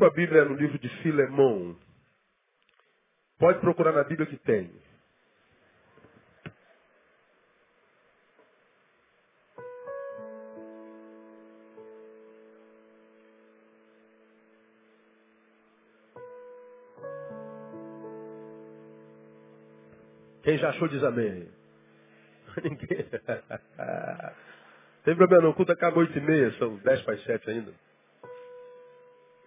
sua Bíblia no livro de Filemão. Pode procurar na Bíblia que tem. Quem já achou diz amém. Ninguém. Tem problema não, o culto acaba oito e meia, são dez para as sete ainda.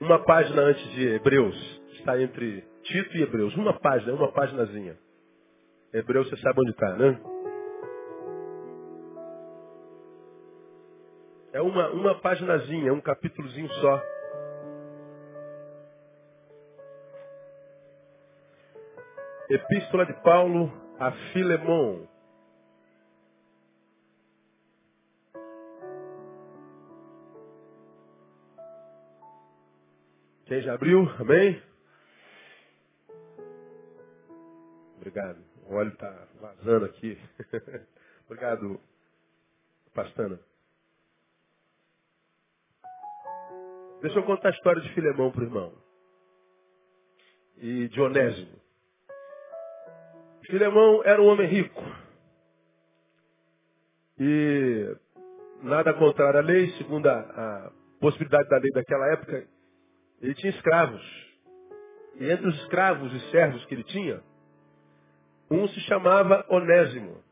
Uma página antes de Hebreus, está entre Tito e Hebreus. Uma página, uma paginazinha. Hebreus, você sabe onde está, né? É uma, uma paginazinha, um capítulozinho só. Epístola de Paulo a Filemon. Quem já abriu? Amém? Obrigado. O óleo está vazando aqui. Obrigado, Pastana. Deixa eu contar a história de Filemão para o irmão. E de Onésimo. Filemão era um homem rico. E nada contrário à lei, segundo a, a possibilidade da lei daquela época, ele tinha escravos. E entre os escravos e servos que ele tinha, um se chamava Onésimo.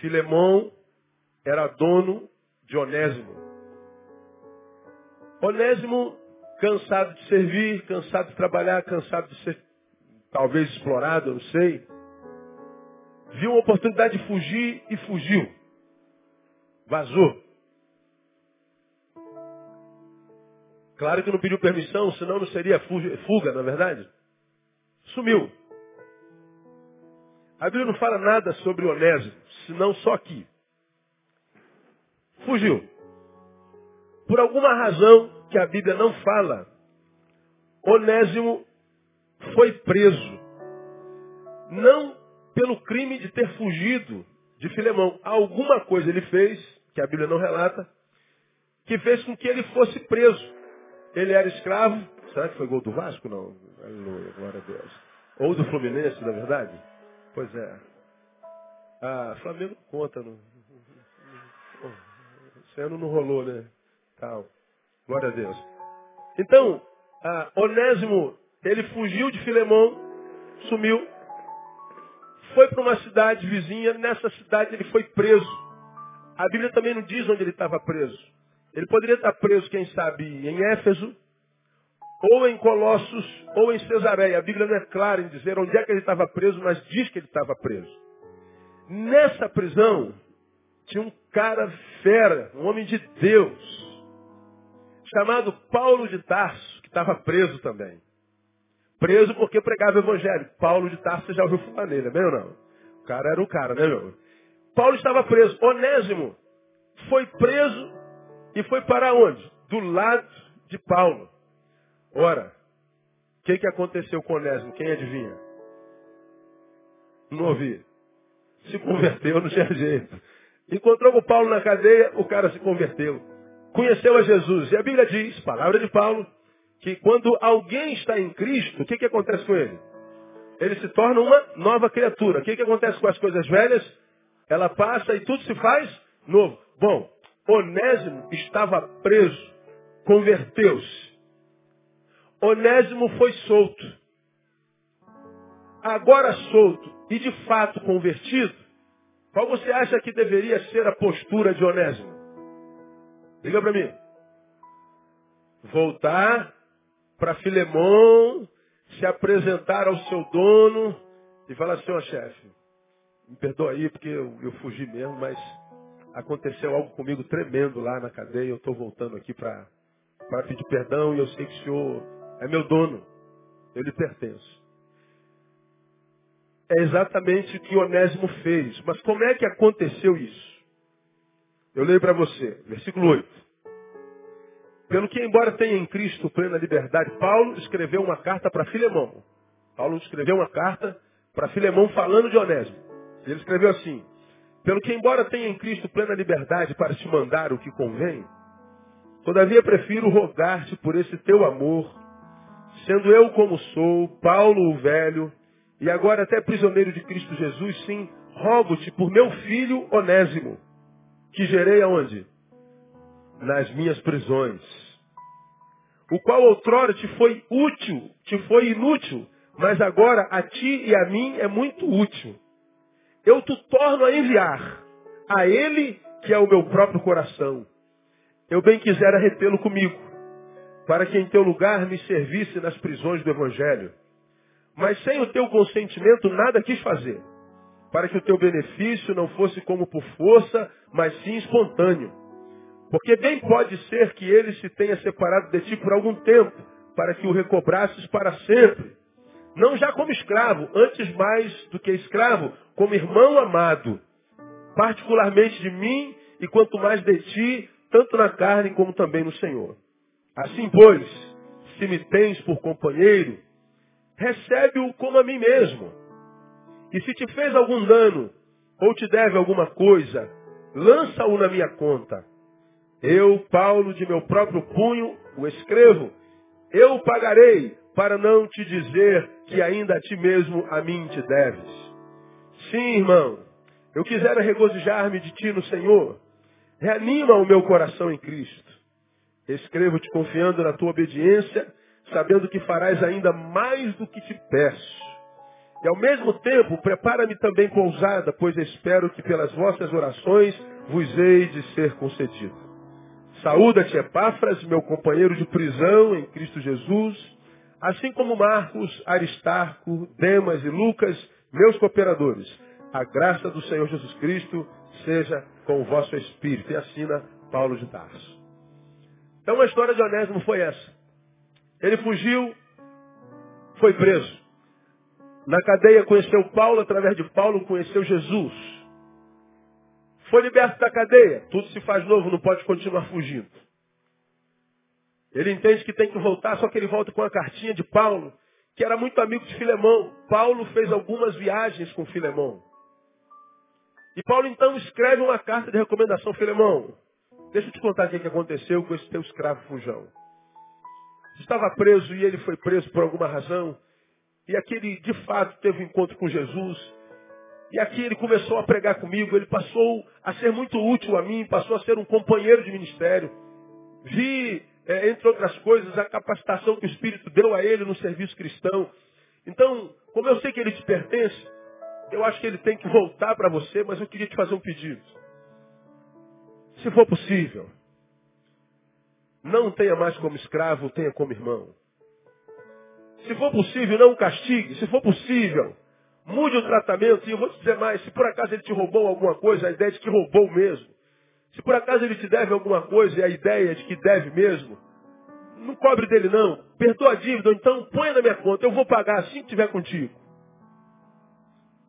Filemão era dono de Onésimo. Onésimo, cansado de servir, cansado de trabalhar, cansado de ser talvez explorado, eu não sei, viu uma oportunidade de fugir e fugiu. Vazou. Claro que não pediu permissão, senão não seria fuga, na é verdade? Sumiu. A Bíblia não fala nada sobre Onésimo, senão só aqui. Fugiu. Por alguma razão que a Bíblia não fala, Onésimo foi preso. Não pelo crime de ter fugido de Filemão. Alguma coisa ele fez, que a Bíblia não relata, que fez com que ele fosse preso. Ele era escravo. Será que foi gol do Vasco? Não. Aleluia, glória a Deus. Ou do Fluminense, na verdade? Pois é. Ah, Flamengo conta. No... Esse ano não rolou, né? Tal. Glória a Deus. Então, ah, Onésimo, ele fugiu de Filemão, sumiu, foi para uma cidade vizinha, nessa cidade ele foi preso. A Bíblia também não diz onde ele estava preso. Ele poderia estar preso, quem sabe, em Éfeso, ou em Colossos, ou em Cesareia. A Bíblia não é clara em dizer onde é que ele estava preso, mas diz que ele estava preso. Nessa prisão, tinha um cara fera, um homem de Deus, chamado Paulo de Tarso, que estava preso também. Preso porque pregava o evangelho. Paulo de Tarso, você já ouviu falar nele, é ou não? O cara era o cara, né, meu? Paulo estava preso. Onésimo foi preso e foi para onde? Do lado de Paulo. Ora, o que, que aconteceu com Onésimo? Quem adivinha? Não ouvi. Se converteu, não tinha jeito. Encontrou com Paulo na cadeia, o cara se converteu. Conheceu a Jesus. E a Bíblia diz, palavra de Paulo, que quando alguém está em Cristo, o que, que acontece com ele? Ele se torna uma nova criatura. O que, que acontece com as coisas velhas? Ela passa e tudo se faz novo. Bom, Onésimo estava preso, converteu-se. Onésimo foi solto. Agora solto e de fato convertido, qual você acha que deveria ser a postura de Onésimo? Diga para mim. Voltar para Filemão, se apresentar ao seu dono e falar assim, ó oh, chefe, me perdoa aí porque eu, eu fugi mesmo, mas aconteceu algo comigo tremendo lá na cadeia, eu estou voltando aqui para pedir perdão e eu sei que o senhor é meu dono, eu lhe pertenço. É exatamente o que Onésimo fez. Mas como é que aconteceu isso? Eu leio para você, versículo 8. Pelo que, embora tenha em Cristo plena liberdade, Paulo escreveu uma carta para Filemão. Paulo escreveu uma carta para Filemão falando de Onésimo. Ele escreveu assim: Pelo que, embora tenha em Cristo plena liberdade para te mandar o que convém, todavia prefiro rogar-te por esse teu amor, sendo eu como sou, Paulo o velho, e agora até prisioneiro de Cristo Jesus, sim, rogo-te por meu filho Onésimo, que gerei aonde? Nas minhas prisões. O qual outrora te foi útil, te foi inútil, mas agora a ti e a mim é muito útil. Eu te torno a enviar a ele, que é o meu próprio coração. Eu bem quisera retê-lo comigo, para que em teu lugar me servisse nas prisões do Evangelho. Mas sem o teu consentimento nada quis fazer para que o teu benefício não fosse como por força, mas sim espontâneo. Porque bem pode ser que ele se tenha separado de ti por algum tempo, para que o recobrasses para sempre. Não já como escravo, antes mais do que escravo, como irmão amado, particularmente de mim e quanto mais de ti, tanto na carne como também no Senhor. Assim, pois, se me tens por companheiro, recebe-o como a mim mesmo e se te fez algum dano, ou te deve alguma coisa, lança-o na minha conta. Eu, Paulo, de meu próprio punho, o escrevo. Eu pagarei, para não te dizer que ainda a ti mesmo a mim te deves. Sim, irmão, eu quisera regozijar-me de ti no Senhor. Reanima o meu coração em Cristo. Escrevo-te confiando na tua obediência, sabendo que farás ainda mais do que te peço. E ao mesmo tempo, prepara-me também com ousada, pois espero que pelas vossas orações vos hei de ser concedido. Saúda-te, Epáfras, meu companheiro de prisão em Cristo Jesus, assim como Marcos, Aristarco, Demas e Lucas, meus cooperadores. A graça do Senhor Jesus Cristo seja com o vosso espírito. E assina Paulo de Tarso. Então a história de Onésimo foi essa. Ele fugiu, foi preso. Na cadeia conheceu Paulo, através de Paulo conheceu Jesus. Foi liberto da cadeia, tudo se faz novo, não pode continuar fugindo. Ele entende que tem que voltar, só que ele volta com a cartinha de Paulo, que era muito amigo de Filemão. Paulo fez algumas viagens com Filemão. E Paulo então escreve uma carta de recomendação, Filemão. Deixa eu te contar o que aconteceu com esse teu escravo fujão. Estava preso e ele foi preso por alguma razão. E aqui ele, de fato, teve um encontro com Jesus. E aqui ele começou a pregar comigo. Ele passou a ser muito útil a mim, passou a ser um companheiro de ministério. Vi, é, entre outras coisas, a capacitação que o Espírito deu a ele no serviço cristão. Então, como eu sei que ele te pertence, eu acho que ele tem que voltar para você, mas eu queria te fazer um pedido. Se for possível, não tenha mais como escravo, tenha como irmão. Se for possível, não castigue. Se for possível, mude o tratamento. E eu vou te dizer mais, se por acaso ele te roubou alguma coisa, a ideia é de que roubou mesmo. Se por acaso ele te deve alguma coisa e a ideia de que deve mesmo, não cobre dele não. Perdoa a dívida, ou então põe na minha conta. Eu vou pagar assim que estiver contigo.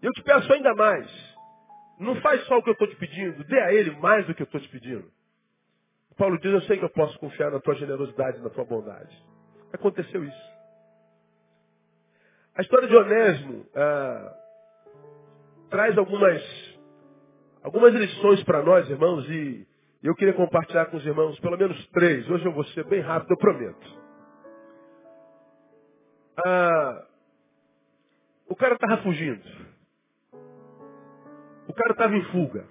Eu te peço ainda mais. Não faz só o que eu estou te pedindo, dê a ele mais do que eu estou te pedindo. Paulo diz, eu sei que eu posso confiar na tua generosidade, na tua bondade. Aconteceu isso. A história de Onésimo ah, traz algumas, algumas lições para nós, irmãos, e eu queria compartilhar com os irmãos pelo menos três. Hoje eu vou ser bem rápido, eu prometo. Ah, o cara estava fugindo. O cara estava em fuga.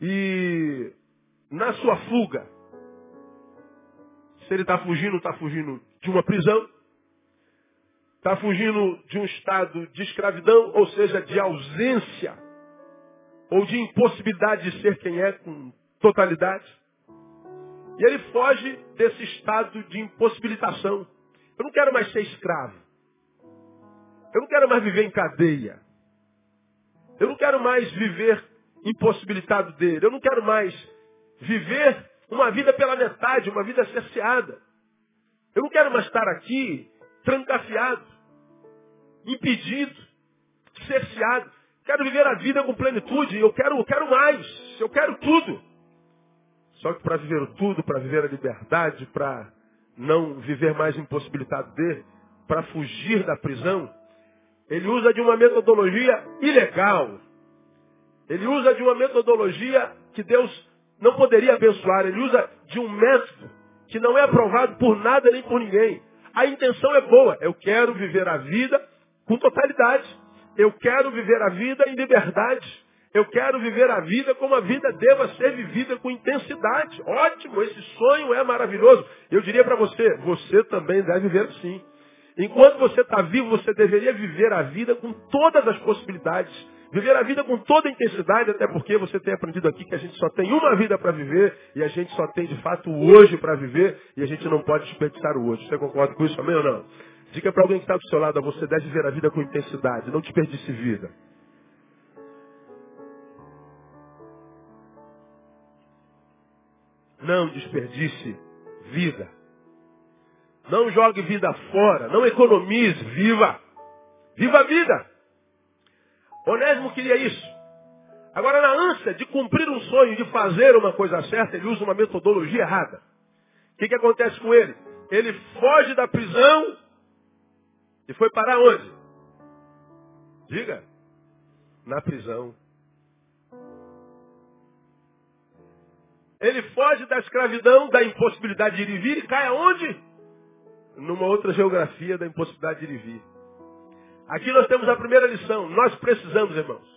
E na sua fuga, se ele está fugindo, está fugindo de uma prisão, Está fugindo de um estado de escravidão, ou seja, de ausência, ou de impossibilidade de ser quem é com totalidade. E ele foge desse estado de impossibilitação. Eu não quero mais ser escravo. Eu não quero mais viver em cadeia. Eu não quero mais viver impossibilitado dele. Eu não quero mais viver uma vida pela metade, uma vida cerceada. Eu não quero mais estar aqui trancafiado impedido, cerceado. Quero viver a vida com plenitude. Eu quero, eu quero mais. Eu quero tudo. Só que para viver o tudo, para viver a liberdade, para não viver mais impossibilitado de, para fugir da prisão, ele usa de uma metodologia ilegal. Ele usa de uma metodologia que Deus não poderia abençoar. Ele usa de um método que não é aprovado por nada nem por ninguém. A intenção é boa. Eu quero viver a vida com totalidade. Eu quero viver a vida em liberdade. Eu quero viver a vida como a vida deva ser vivida com intensidade. Ótimo, esse sonho é maravilhoso. Eu diria para você, você também deve viver sim. Enquanto você está vivo, você deveria viver a vida com todas as possibilidades. Viver a vida com toda intensidade, até porque você tem aprendido aqui que a gente só tem uma vida para viver e a gente só tem de fato hoje para viver e a gente não pode desperdiçar o hoje. Você concorda com isso, amém ou não? Diga para alguém que está do seu lado, você deve viver a vida com intensidade, não desperdice vida. Não desperdice vida. Não jogue vida fora. Não economize. Viva. Viva a vida. Onésimo queria isso. Agora, na ânsia de cumprir um sonho, de fazer uma coisa certa, ele usa uma metodologia errada. O que, que acontece com ele? Ele foge da prisão e foi parar onde? Diga. Na prisão. Ele foge da escravidão, da impossibilidade de ir e vir e cai aonde? Numa outra geografia da impossibilidade de ir e vir. Aqui nós temos a primeira lição. Nós precisamos, irmãos.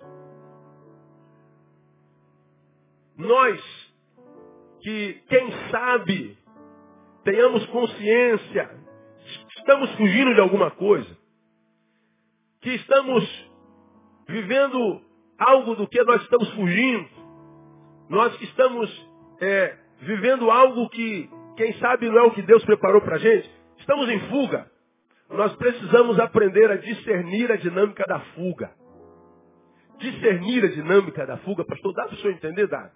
Nós que, quem sabe, tenhamos consciência, estamos fugindo de alguma coisa, que estamos vivendo algo do que nós estamos fugindo, nós que estamos é, vivendo algo que, quem sabe, não é o que Deus preparou para a gente, estamos em fuga. Nós precisamos aprender a discernir a dinâmica da fuga. Discernir a dinâmica da fuga, pastor, dá para o senhor entender? Dá.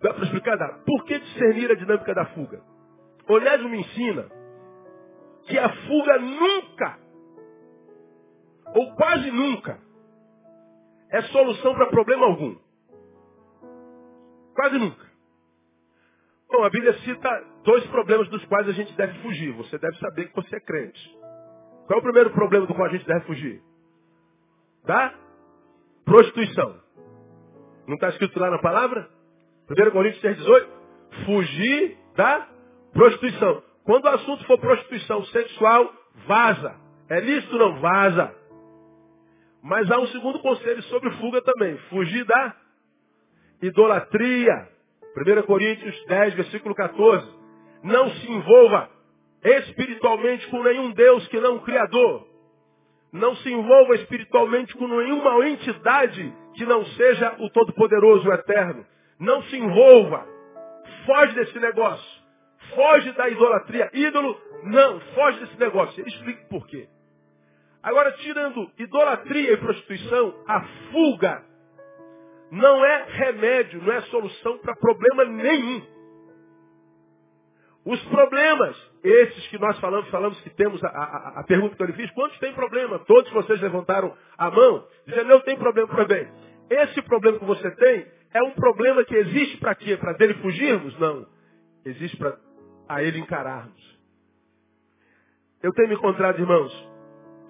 Dá para explicar? Dá. Por que discernir a dinâmica da fuga? Onésimo me ensina que a fuga nunca, ou quase nunca, é solução para problema algum. Quase nunca. Bom, a Bíblia cita dois problemas dos quais a gente deve fugir. Você deve saber que você é crente. Qual é o primeiro problema do qual a gente deve fugir? Da prostituição. Não está escrito lá na palavra? 1 Coríntios 6, 18? Fugir da prostituição. Quando o assunto for prostituição sexual, vaza. É lícito não? Vaza. Mas há um segundo conselho sobre fuga também. Fugir da idolatria. 1 Coríntios 10, versículo 14. Não se envolva espiritualmente com nenhum Deus que não o Criador. Não se envolva espiritualmente com nenhuma entidade que não seja o Todo-Poderoso, o Eterno. Não se envolva. Foge desse negócio. Foge da idolatria. Ídolo, não. Foge desse negócio. Ele explica por quê. Agora, tirando idolatria e prostituição, a fuga não é remédio, não é solução para problema nenhum. Os problemas, esses que nós falamos, falamos que temos a, a, a pergunta que eu lhe fiz, quantos têm problema? Todos vocês levantaram a mão, dizendo, eu tenho problema, bem. Esse problema que você tem é um problema que existe para quê? Para dele fugirmos? Não. Existe para a ele encararmos. Eu tenho me encontrado, irmãos,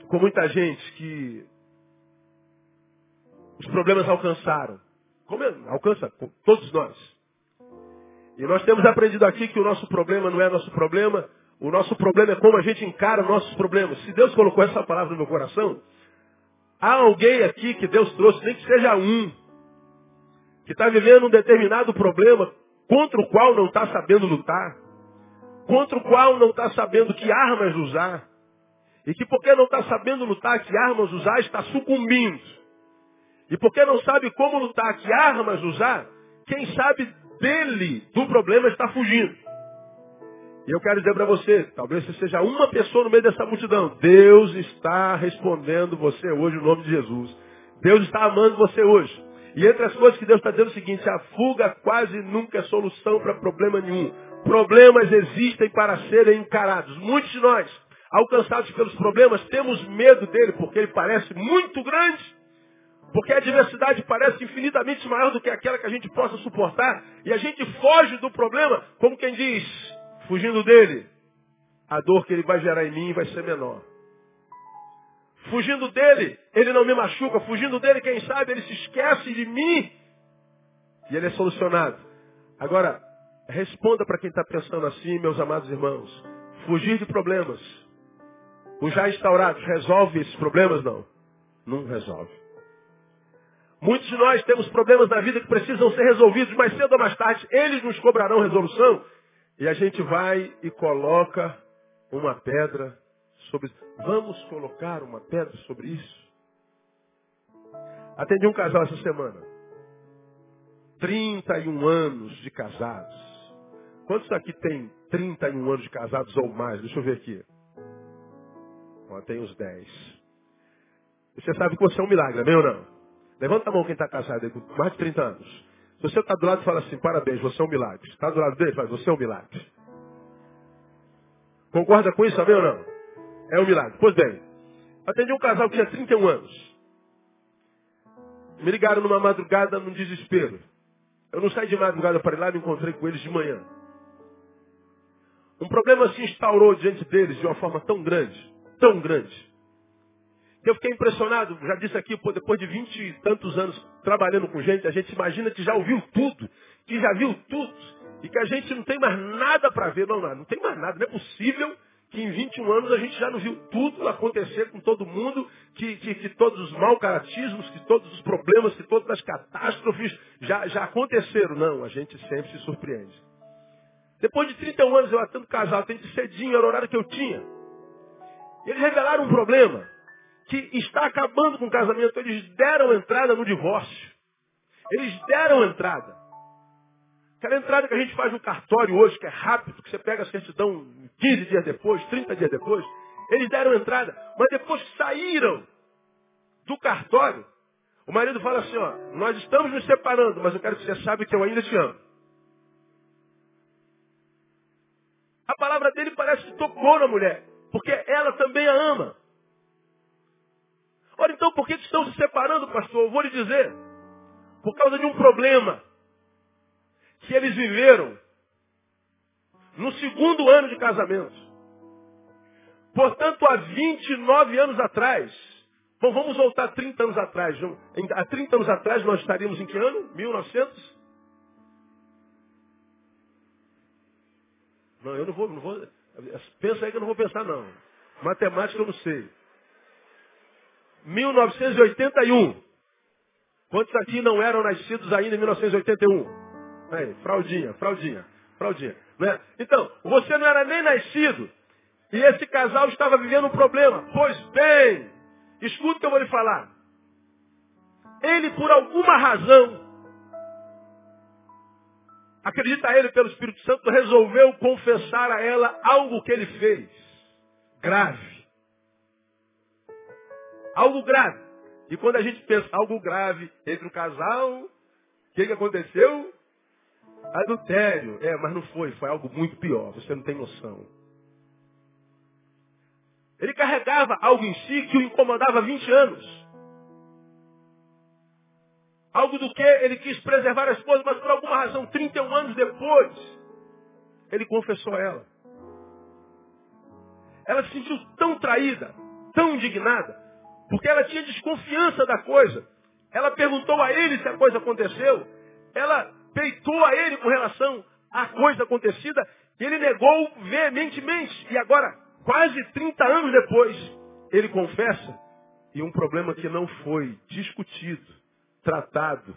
com muita gente que os problemas alcançaram. Como é? alcança todos nós. E nós temos aprendido aqui que o nosso problema não é nosso problema, o nosso problema é como a gente encara nossos problemas. Se Deus colocou essa palavra no meu coração, há alguém aqui que Deus trouxe, nem que seja um, que está vivendo um determinado problema contra o qual não está sabendo lutar, contra o qual não está sabendo que armas usar, e que porque não está sabendo lutar, que armas usar, está sucumbindo. E porque não sabe como lutar, que armas usar, quem sabe dele, do problema, está fugindo. E eu quero dizer para você, talvez você seja uma pessoa no meio dessa multidão. Deus está respondendo você hoje no nome de Jesus. Deus está amando você hoje. E entre as coisas que Deus está dizendo é o seguinte, a fuga quase nunca é solução para problema nenhum. Problemas existem para serem encarados. Muitos de nós, alcançados pelos problemas, temos medo dele, porque ele parece muito grande porque a adversidade parece infinitamente maior do que aquela que a gente possa suportar. E a gente foge do problema, como quem diz, fugindo dele. A dor que ele vai gerar em mim vai ser menor. Fugindo dele, ele não me machuca. Fugindo dele, quem sabe, ele se esquece de mim. E ele é solucionado. Agora, responda para quem está pensando assim, meus amados irmãos. Fugir de problemas. Os já instaurados, resolve esses problemas? Não. Não resolve. Muitos de nós temos problemas na vida que precisam ser resolvidos, mais cedo ou mais tarde, eles nos cobrarão resolução. E a gente vai e coloca uma pedra sobre isso. Vamos colocar uma pedra sobre isso? Atendi um casal essa semana. 31 anos de casados. Quantos aqui tem 31 anos de casados ou mais? Deixa eu ver aqui. Ó, tem uns 10. Você sabe que você é um milagre, meu ou não? Levanta a mão quem está casado com mais de 30 anos. Se você está do lado, fala assim, parabéns, você é um milagre. Está do lado dele, fala, você é um milagre. Concorda com isso, amém ou não? É um milagre. Pois bem, atendi um casal que tinha 31 anos. Me ligaram numa madrugada num desespero. Eu não saí de madrugada para ir lá, me encontrei com eles de manhã. Um problema se instaurou diante deles de uma forma tão grande, tão grande, eu fiquei impressionado, já disse aqui, pô, depois de vinte e tantos anos trabalhando com gente, a gente imagina que já ouviu tudo, que já viu tudo, e que a gente não tem mais nada para ver. Não, não, não tem mais nada. Não é possível que em 21 anos a gente já não viu tudo acontecer com todo mundo, que, que, que todos os mal caratismos, que todos os problemas, que todas as catástrofes já, já aconteceram. Não, a gente sempre se surpreende. Depois de 31 anos eu atendo casal, atendo cedinho, era o horário que eu tinha. Eles revelaram um problema que está acabando com o casamento. Eles deram entrada no divórcio. Eles deram entrada. Aquela entrada que a gente faz no cartório hoje, que é rápido, que você pega a certidão 15 dias depois, 30 dias depois. Eles deram entrada. Mas depois saíram do cartório, o marido fala assim, ó, nós estamos nos separando, mas eu quero que você saiba que eu ainda te amo. Palavra dele parece que tocou na mulher, porque ela também a ama. Ora, então, por que estão se separando, pastor? Eu vou lhe dizer. Por causa de um problema que eles viveram no segundo ano de casamento. Portanto, há 29 anos atrás, bom, vamos voltar 30 anos atrás. Há 30 anos atrás nós estaríamos em que ano? 1900? Não, eu não vou, não vou. Pensa aí que eu não vou pensar não. Matemática eu não sei. 1981. Quantos aqui não eram nascidos ainda em 1981? Aí, fraldinha, fraldinha, fraldinha. É? Então, você não era nem nascido. E esse casal estava vivendo um problema. Pois bem, escuta o que eu vou lhe falar. Ele, por alguma razão, acredita ele pelo Espírito Santo, resolveu confessar a ela algo que ele fez. Grave. Algo grave. E quando a gente pensa algo grave entre o casal, o que, que aconteceu? Adultério. É, mas não foi, foi algo muito pior. Você não tem noção. Ele carregava algo em si que o incomodava há 20 anos. Algo do que ele quis preservar a esposa, mas por alguma razão, 31 anos depois, ele confessou a ela. Ela se sentiu tão traída, tão indignada, porque ela tinha desconfiança da coisa. Ela perguntou a ele se a coisa aconteceu. Ela peitou a ele com relação à coisa acontecida. E ele negou veementemente. E agora, quase 30 anos depois, ele confessa. E um problema que não foi discutido, tratado,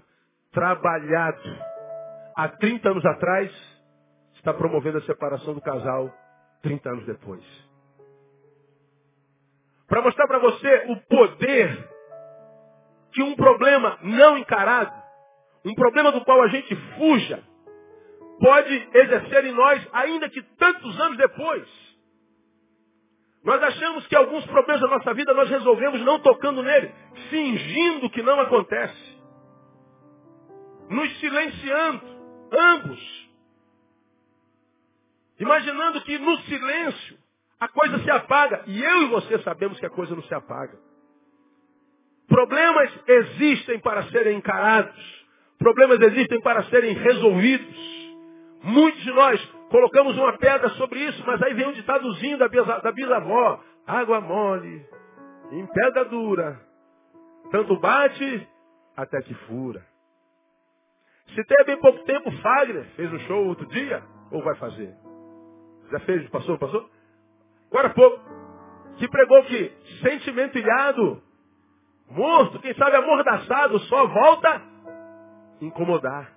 trabalhado há 30 anos atrás, está promovendo a separação do casal 30 anos depois. Para mostrar para você o poder que um problema não encarado, um problema do qual a gente fuja, pode exercer em nós, ainda que tantos anos depois. Nós achamos que alguns problemas da nossa vida nós resolvemos não tocando nele, fingindo que não acontece. Nos silenciando, ambos. Imaginando que no silêncio a coisa se apaga. E eu e você sabemos que a coisa não se apaga. Problemas existem para serem encarados. Problemas existem para serem resolvidos. Muitos de nós colocamos uma pedra sobre isso, mas aí vem um ditadozinho da, da bisavó. Água mole em pedra dura, tanto bate até que fura. Se tem bem pouco tempo, Fagner fez um show outro dia, ou vai fazer? Já fez, passou, passou? Agora pouco, que pregou que sentimento ilhado, morto, quem sabe amordaçado, só volta incomodar.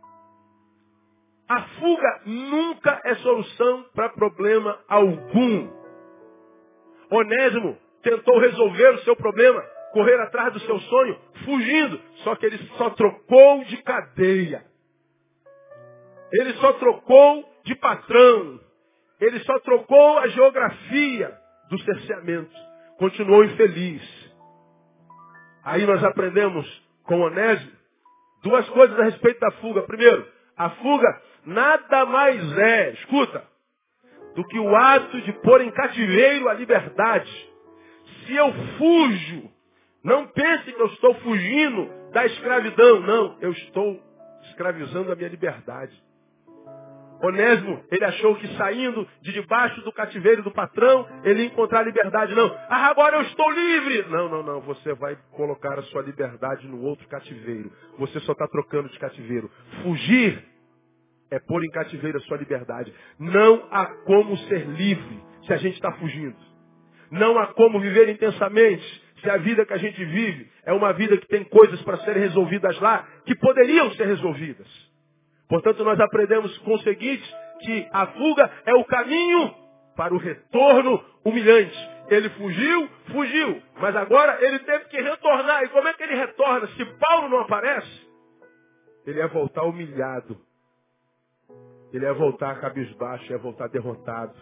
A fuga nunca é solução para problema algum. Onésimo tentou resolver o seu problema, correr atrás do seu sonho, fugindo, só que ele só trocou de cadeia. Ele só trocou de patrão. Ele só trocou a geografia do cerceamento. Continuou infeliz. Aí nós aprendemos com Onésio duas coisas a respeito da fuga. Primeiro, a fuga nada mais é, escuta, do que o ato de pôr em cativeiro a liberdade. Se eu fujo, não pense que eu estou fugindo da escravidão. Não, eu estou escravizando a minha liberdade. Onésimo, ele achou que saindo de debaixo do cativeiro do patrão, ele ia encontrar liberdade. Não, ah, agora eu estou livre. Não, não, não, você vai colocar a sua liberdade no outro cativeiro. Você só está trocando de cativeiro. Fugir é pôr em cativeiro a sua liberdade. Não há como ser livre se a gente está fugindo. Não há como viver intensamente se a vida que a gente vive é uma vida que tem coisas para serem resolvidas lá que poderiam ser resolvidas. Portanto, nós aprendemos com o seguinte, que a fuga é o caminho para o retorno humilhante. Ele fugiu, fugiu, mas agora ele teve que retornar. E como é que ele retorna? Se Paulo não aparece, ele ia voltar humilhado. Ele ia voltar cabisbaixo, ia voltar derrotado.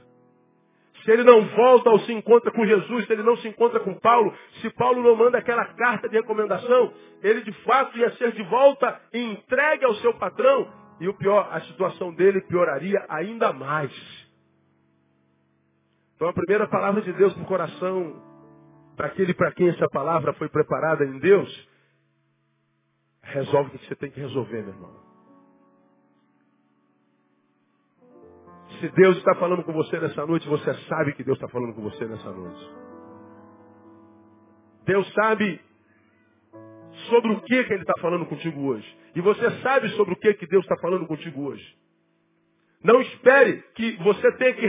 Se ele não volta ou se encontra com Jesus, se ele não se encontra com Paulo, se Paulo não manda aquela carta de recomendação, ele de fato ia ser de volta e entregue ao seu patrão e o pior, a situação dele pioraria ainda mais. Então a primeira palavra de Deus para o coração, para aquele para quem essa palavra foi preparada em Deus, resolve o que você tem que resolver, meu irmão. Se Deus está falando com você nessa noite, você sabe que Deus está falando com você nessa noite. Deus sabe sobre o que, que Ele está falando contigo hoje. E você sabe sobre o que, que Deus está falando contigo hoje. Não espere que você tenha que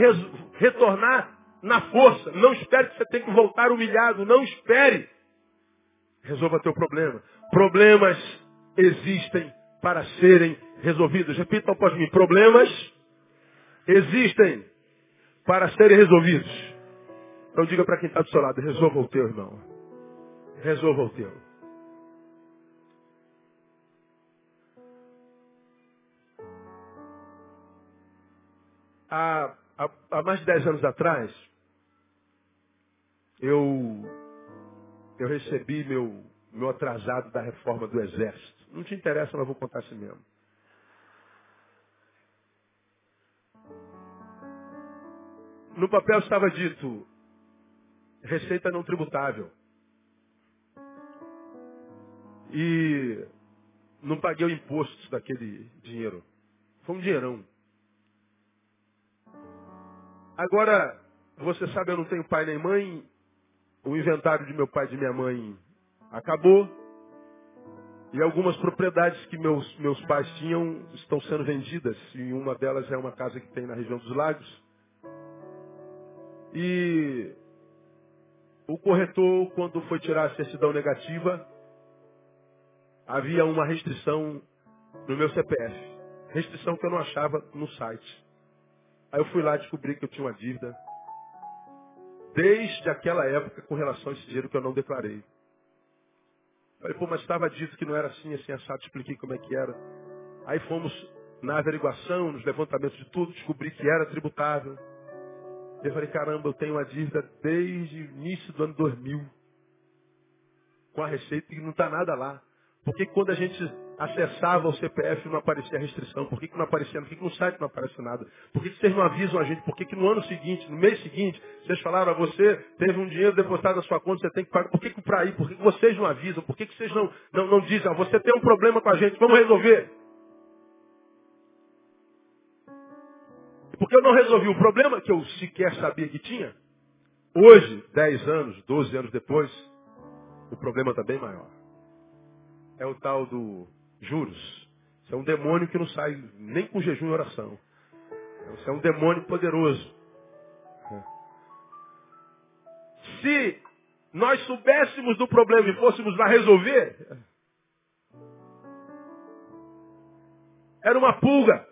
retornar na força. Não espere que você tenha que voltar humilhado. Não espere. Resolva teu problema. Problemas existem para serem resolvidos. Repita após mim. Problemas existem para serem resolvidos. Então diga para quem está do seu lado, resolva o teu, irmão. Resolva o teu. Há, há, há mais de 10 anos atrás, eu, eu recebi meu, meu atrasado da reforma do Exército. Não te interessa, mas vou contar assim mesmo. No papel estava dito, receita não tributável. E não paguei o imposto daquele dinheiro. Foi um dinheirão. Agora, você sabe, eu não tenho pai nem mãe. O inventário de meu pai e de minha mãe acabou. E algumas propriedades que meus, meus pais tinham estão sendo vendidas. E uma delas é uma casa que tem na região dos lagos. E o corretor, quando foi tirar a certidão negativa, havia uma restrição no meu CPF. Restrição que eu não achava no site. Aí eu fui lá e descobri que eu tinha uma dívida desde aquela época com relação a esse dinheiro que eu não declarei. Falei, pô, mas estava dito que não era assim, assim, assado, expliquei como é que era. Aí fomos na averiguação, nos levantamentos de tudo, descobri que era tributável. Eu falei, caramba, eu tenho uma dívida desde o início do ano 2000 com a receita e não está nada lá. Por que quando a gente acessava o CPF não aparecia restrição? Por que, que não aparecia? Por que, que no site não aparece nada? Por que, que vocês não avisam a gente? Por que, que no ano seguinte, no mês seguinte, vocês falaram a você, teve um dinheiro depositado na sua conta, você tem que pagar. Por que, que para aí? Por que, que vocês não avisam? Por que, que vocês não, não, não dizem, ah, você tem um problema com a gente, vamos resolver? Porque eu não resolvi o problema que eu sequer sabia que tinha. Hoje, 10 anos, 12 anos depois, o problema está bem maior. É o tal do juros. Isso é um demônio que não sai nem com jejum e oração. Isso é um demônio poderoso. Se nós soubéssemos do problema e fôssemos lá resolver, era uma pulga.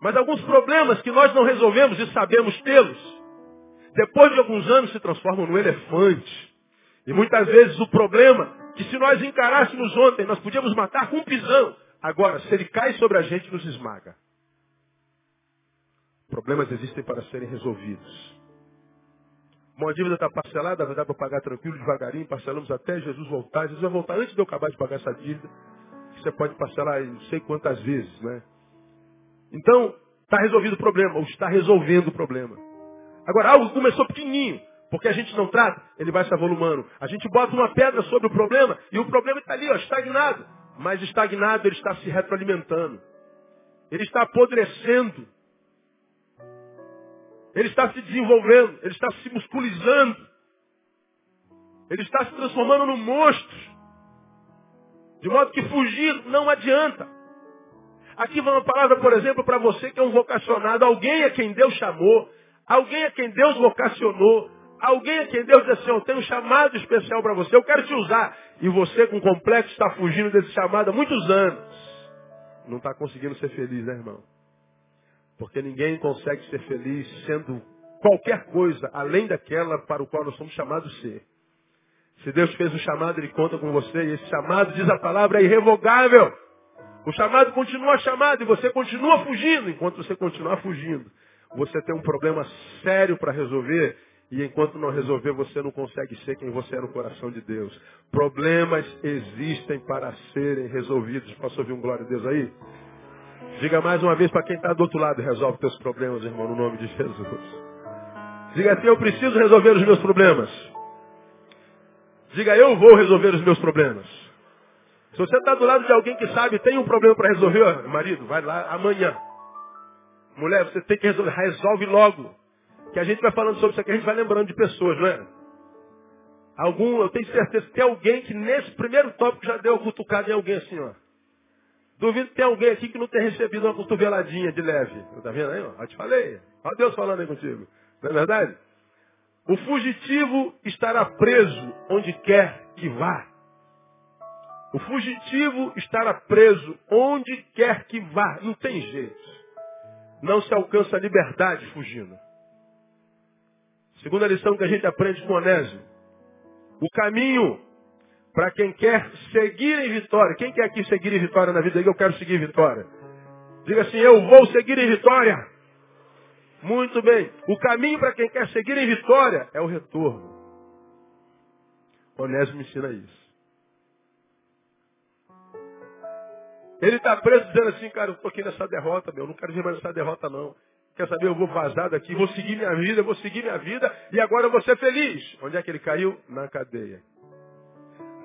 Mas alguns problemas que nós não resolvemos e sabemos tê-los, depois de alguns anos se transformam no elefante. E muitas vezes o problema, que se nós encarássemos ontem, nós podíamos matar com um pisão. Agora, se ele cai sobre a gente, nos esmaga. Problemas existem para serem resolvidos. Uma dívida está parcelada, vai dar para pagar tranquilo, devagarinho, parcelamos até Jesus voltar. Jesus vai voltar antes de eu acabar de pagar essa dívida. Você pode parcelar não sei quantas vezes, né? Então, está resolvido o problema, ou está resolvendo o problema. Agora, algo começou pequenininho, porque a gente não trata, ele vai se avolumando. A gente bota uma pedra sobre o problema, e o problema está ali, ó, estagnado. Mas estagnado, ele está se retroalimentando. Ele está apodrecendo. Ele está se desenvolvendo, ele está se musculizando. Ele está se transformando num monstro. De modo que fugir não adianta. Aqui vai uma palavra, por exemplo, para você que é um vocacionado, alguém a quem Deus chamou, alguém a quem Deus vocacionou, alguém a quem Deus disse assim, eu tenho um chamado especial para você, eu quero te usar. E você com complexo está fugindo desse chamado há muitos anos. Não está conseguindo ser feliz, né, irmão? Porque ninguém consegue ser feliz sendo qualquer coisa além daquela para o qual nós somos chamados a ser. Se Deus fez o chamado, Ele conta com você. E esse chamado, diz a palavra, é irrevogável. O chamado continua chamado e você continua fugindo. Enquanto você continuar fugindo, você tem um problema sério para resolver. E enquanto não resolver, você não consegue ser quem você é no coração de Deus. Problemas existem para serem resolvidos. Posso ouvir um glória a Deus aí? Diga mais uma vez para quem está do outro lado, resolve teus problemas, irmão, no nome de Jesus. Diga assim, eu preciso resolver os meus problemas. Diga, eu vou resolver os meus problemas. Se você está do lado de alguém que sabe, tem um problema para resolver, marido, vai lá amanhã. Mulher, você tem que resolver, resolve logo. Que a gente vai falando sobre isso aqui, a gente vai lembrando de pessoas, não é? Algum, eu tenho certeza que tem alguém que nesse primeiro tópico já deu cutucada em alguém assim, ó. Duvido que tem alguém aqui que não tenha recebido uma cotoveladinha de leve. Está vendo aí? Ó? Eu te falei. Olha Deus falando aí contigo. Não é verdade? O fugitivo estará preso onde quer que vá. O fugitivo estará preso onde quer que vá. Não tem jeito. Não se alcança a liberdade fugindo. Segunda lição que a gente aprende com Onésio. O caminho para quem quer seguir em vitória. Quem quer aqui seguir em vitória na vida? Eu quero seguir em vitória. Diga assim, eu vou seguir em vitória. Muito bem. O caminho para quem quer seguir em vitória é o retorno. Onésimo me ensina isso. Ele está preso dizendo assim, cara, eu estou aqui nessa derrota, meu, eu não quero ver mais essa derrota não. Quer saber, eu vou vazar daqui, vou seguir minha vida, vou seguir minha vida e agora eu vou ser feliz. Onde é que ele caiu? Na cadeia.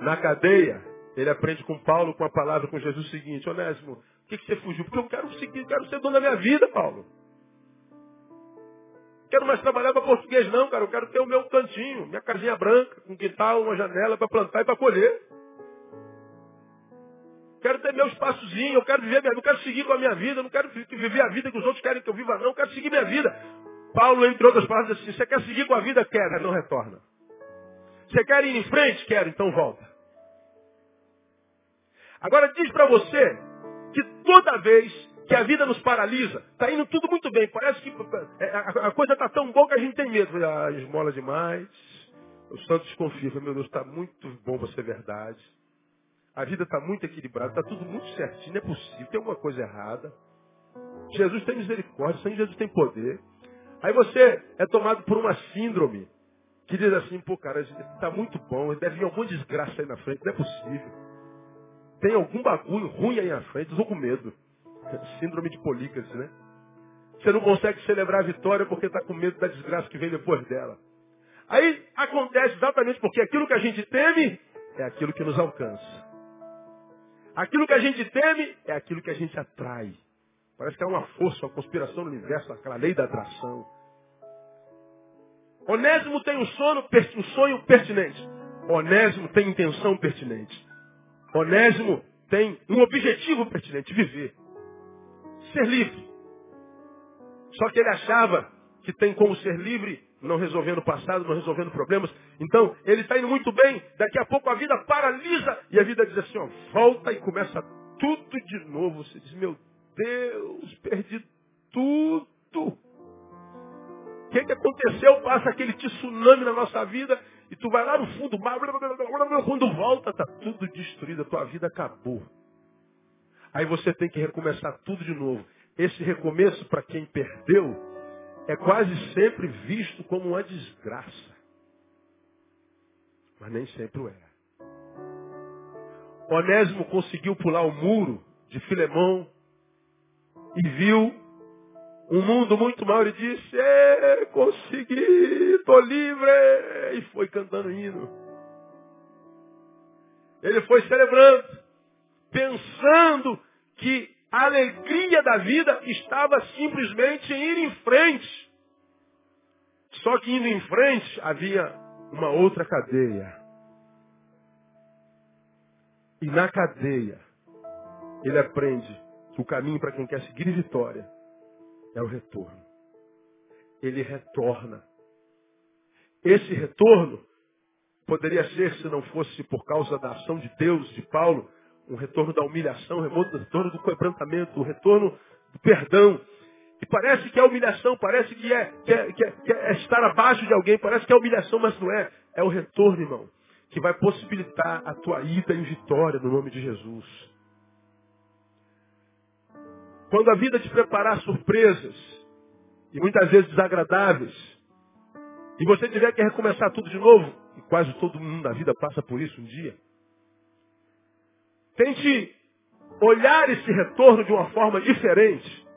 Na cadeia, ele aprende com Paulo, com a palavra, com Jesus o seguinte, Onésimo, por que, que você fugiu? Porque eu quero seguir, quero ser dono da minha vida, Paulo. Quero mais trabalhar para português, não, cara. Eu quero ter o meu cantinho, minha casinha branca, com quintal, uma janela para plantar e para colher. Quero ter meu espaçozinho, eu quero viver eu quero seguir com a minha vida, não quero viver a vida que os outros querem que eu viva, não, eu quero seguir minha vida. Paulo, entre outras palavras, assim, você quer seguir com a vida? Quer, não retorna. Você quer ir em frente? Quero, então volta. Agora diz para você que toda vez que a vida nos paralisa, está indo tudo muito bem, parece que é, a coisa está tão boa que a gente tem medo. Ah, esmola demais. Os santos confiam, meu Deus, está muito bom para ser verdade. A vida está muito equilibrada, está tudo muito certinho, não é possível, tem alguma coisa errada. Jesus tem misericórdia, Senhor Jesus tem poder. Aí você é tomado por uma síndrome que diz assim, pô, cara, está muito bom, deve vir alguma desgraça aí na frente, não é possível. Tem algum bagulho ruim aí na frente, estou com medo. Síndrome de polícrase, né? Você não consegue celebrar a vitória porque está com medo da desgraça que vem depois dela. Aí acontece exatamente porque aquilo que a gente teme é aquilo que nos alcança. Aquilo que a gente teme é aquilo que a gente atrai. Parece que é uma força, uma conspiração no universo, aquela lei da atração. Onésimo tem um, sono, um sonho pertinente. Onésimo tem intenção pertinente. Onésimo tem um objetivo pertinente, viver. Ser livre. Só que ele achava que tem como ser livre não resolvendo o passado, não resolvendo problemas. Então, ele está indo muito bem, daqui a pouco a vida paralisa e a vida diz assim, ó, volta e começa tudo de novo. Você diz, meu Deus, perdi tudo. O que, que aconteceu? Passa aquele tsunami na nossa vida e tu vai lá no fundo, quando volta, está tudo destruído, a tua vida acabou. Aí você tem que recomeçar tudo de novo. Esse recomeço, para quem perdeu, é quase sempre visto como uma desgraça. Mas nem sempre o é. Onésimo conseguiu pular o muro de Filemão e viu um mundo muito mal e disse, é, consegui, estou livre, e foi cantando hino. Ele foi celebrando, pensando que a alegria da vida estava simplesmente em ir em frente. Só que indo em frente havia uma outra cadeia. E na cadeia, ele aprende que o caminho para quem quer seguir vitória é o retorno. Ele retorna. Esse retorno poderia ser, se não fosse por causa da ação de Deus, de Paulo, um retorno da humilhação, um retorno do quebrantamento, um retorno do perdão. E parece que é humilhação, parece que é, que é, que é, que é estar abaixo de alguém, parece que é humilhação, mas não é. É o retorno, irmão, que vai possibilitar a tua ida em vitória no nome de Jesus. Quando a vida te preparar surpresas, e muitas vezes desagradáveis, e você tiver que recomeçar tudo de novo, e quase todo mundo na vida passa por isso um dia, tente olhar esse retorno de uma forma diferente,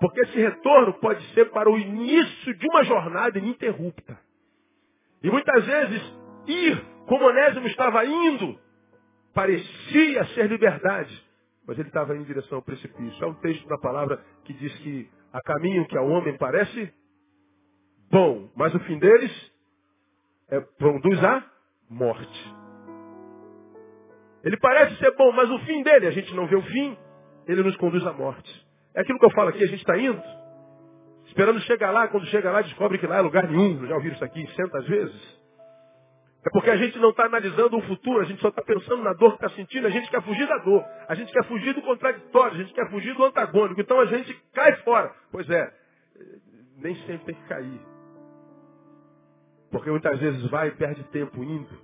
porque esse retorno pode ser para o início de uma jornada ininterrupta. E muitas vezes, ir como Onésimo estava indo, parecia ser liberdade, mas ele estava em direção ao precipício. É um texto da palavra que diz que há caminho que ao homem parece bom, mas o fim deles é, conduz à morte. Ele parece ser bom, mas o fim dele, a gente não vê o fim, ele nos conduz à morte. É aquilo que eu falo aqui, a gente está indo, esperando chegar lá, quando chega lá, descobre que lá é lugar nenhum. Já ouviram isso aqui centas vezes? É porque a gente não está analisando o futuro, a gente só está pensando na dor que está sentindo, a gente quer fugir da dor, a gente quer fugir do contraditório, a gente quer fugir do antagônico, então a gente cai fora. Pois é, nem sempre tem que cair. Porque muitas vezes vai e perde tempo indo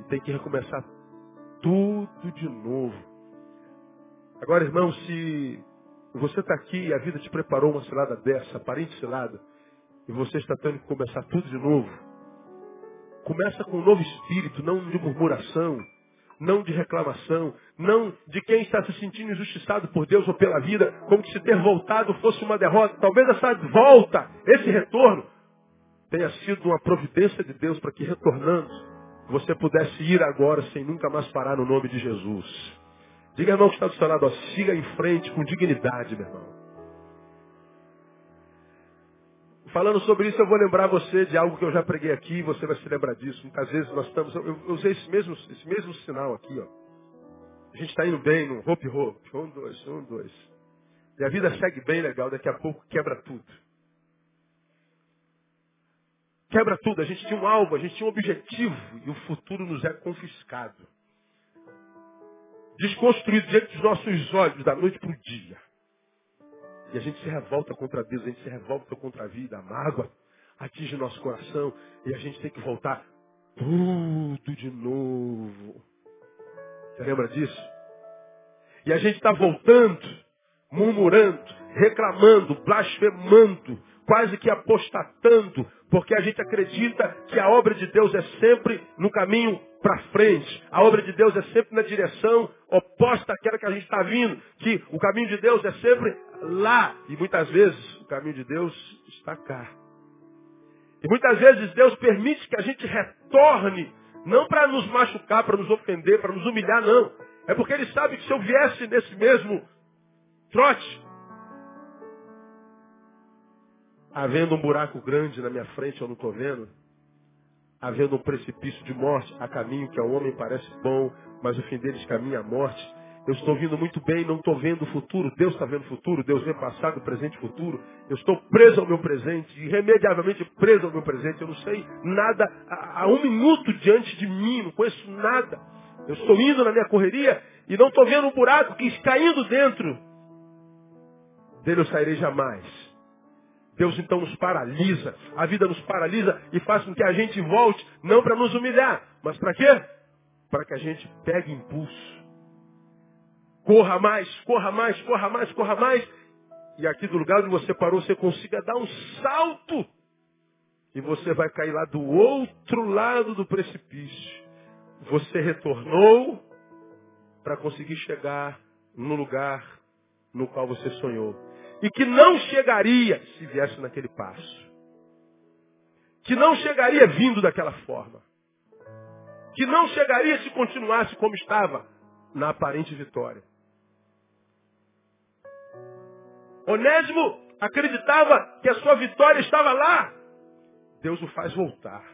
e tem que recomeçar tudo de novo. Agora, irmão, se você está aqui e a vida te preparou uma cilada dessa, aparente cilada, e você está tendo que começar tudo de novo, Começa com um novo espírito, não de murmuração, não de reclamação, não de quem está se sentindo injustiçado por Deus ou pela vida, como se ter voltado fosse uma derrota. Talvez essa volta, esse retorno, tenha sido uma providência de Deus para que retornando, você pudesse ir agora sem nunca mais parar no nome de Jesus. Diga, irmão, que está do seu lado, ó, siga em frente com dignidade, meu irmão. Falando sobre isso, eu vou lembrar você de algo que eu já preguei aqui, você vai se lembrar disso. Muitas vezes nós estamos. Eu, usei esse mesmo, esse mesmo sinal aqui, ó. A gente está indo bem no hope hope. Um, dois, um, dois. E a vida segue bem legal, daqui a pouco quebra tudo. Quebra tudo. A gente tinha um alvo, a gente tinha um objetivo, e o futuro nos é confiscado. Desconstruído diante dos nossos olhos, da noite para o dia. E a gente se revolta contra Deus, a gente se revolta contra a vida, a mágoa atinge nosso coração e a gente tem que voltar tudo de novo. Você lembra disso? E a gente está voltando, murmurando, reclamando, blasfemando, quase que apostatando, porque a gente acredita que a obra de Deus é sempre no caminho para frente. A obra de Deus é sempre na direção oposta àquela que a gente está vindo. Que o caminho de Deus é sempre lá. E muitas vezes o caminho de Deus está cá. E muitas vezes Deus permite que a gente retorne, não para nos machucar, para nos ofender, para nos humilhar, não. É porque Ele sabe que se eu viesse nesse mesmo trote, havendo um buraco grande na minha frente, eu não estou vendo, havendo um precipício de morte, a caminho que ao homem parece bom, mas o fim deles caminha a morte. Eu estou vindo muito bem, não estou vendo o futuro. Deus está vendo o futuro. Deus vê passado, presente e futuro. Eu estou preso ao meu presente, irremediavelmente preso ao meu presente. Eu não sei nada há um minuto diante de mim, não conheço nada. Eu estou indo na minha correria e não estou vendo um buraco que está caindo dentro. Dele eu sairei jamais. Deus então nos paralisa, a vida nos paralisa e faz com que a gente volte, não para nos humilhar, mas para quê? Para que a gente pegue impulso Corra mais, corra mais, corra mais, corra mais. E aqui do lugar onde você parou, você consiga dar um salto. E você vai cair lá do outro lado do precipício. Você retornou para conseguir chegar no lugar no qual você sonhou. E que não chegaria se viesse naquele passo. Que não chegaria vindo daquela forma. Que não chegaria se continuasse como estava na aparente vitória. Onésimo acreditava que a sua vitória estava lá. Deus o faz voltar.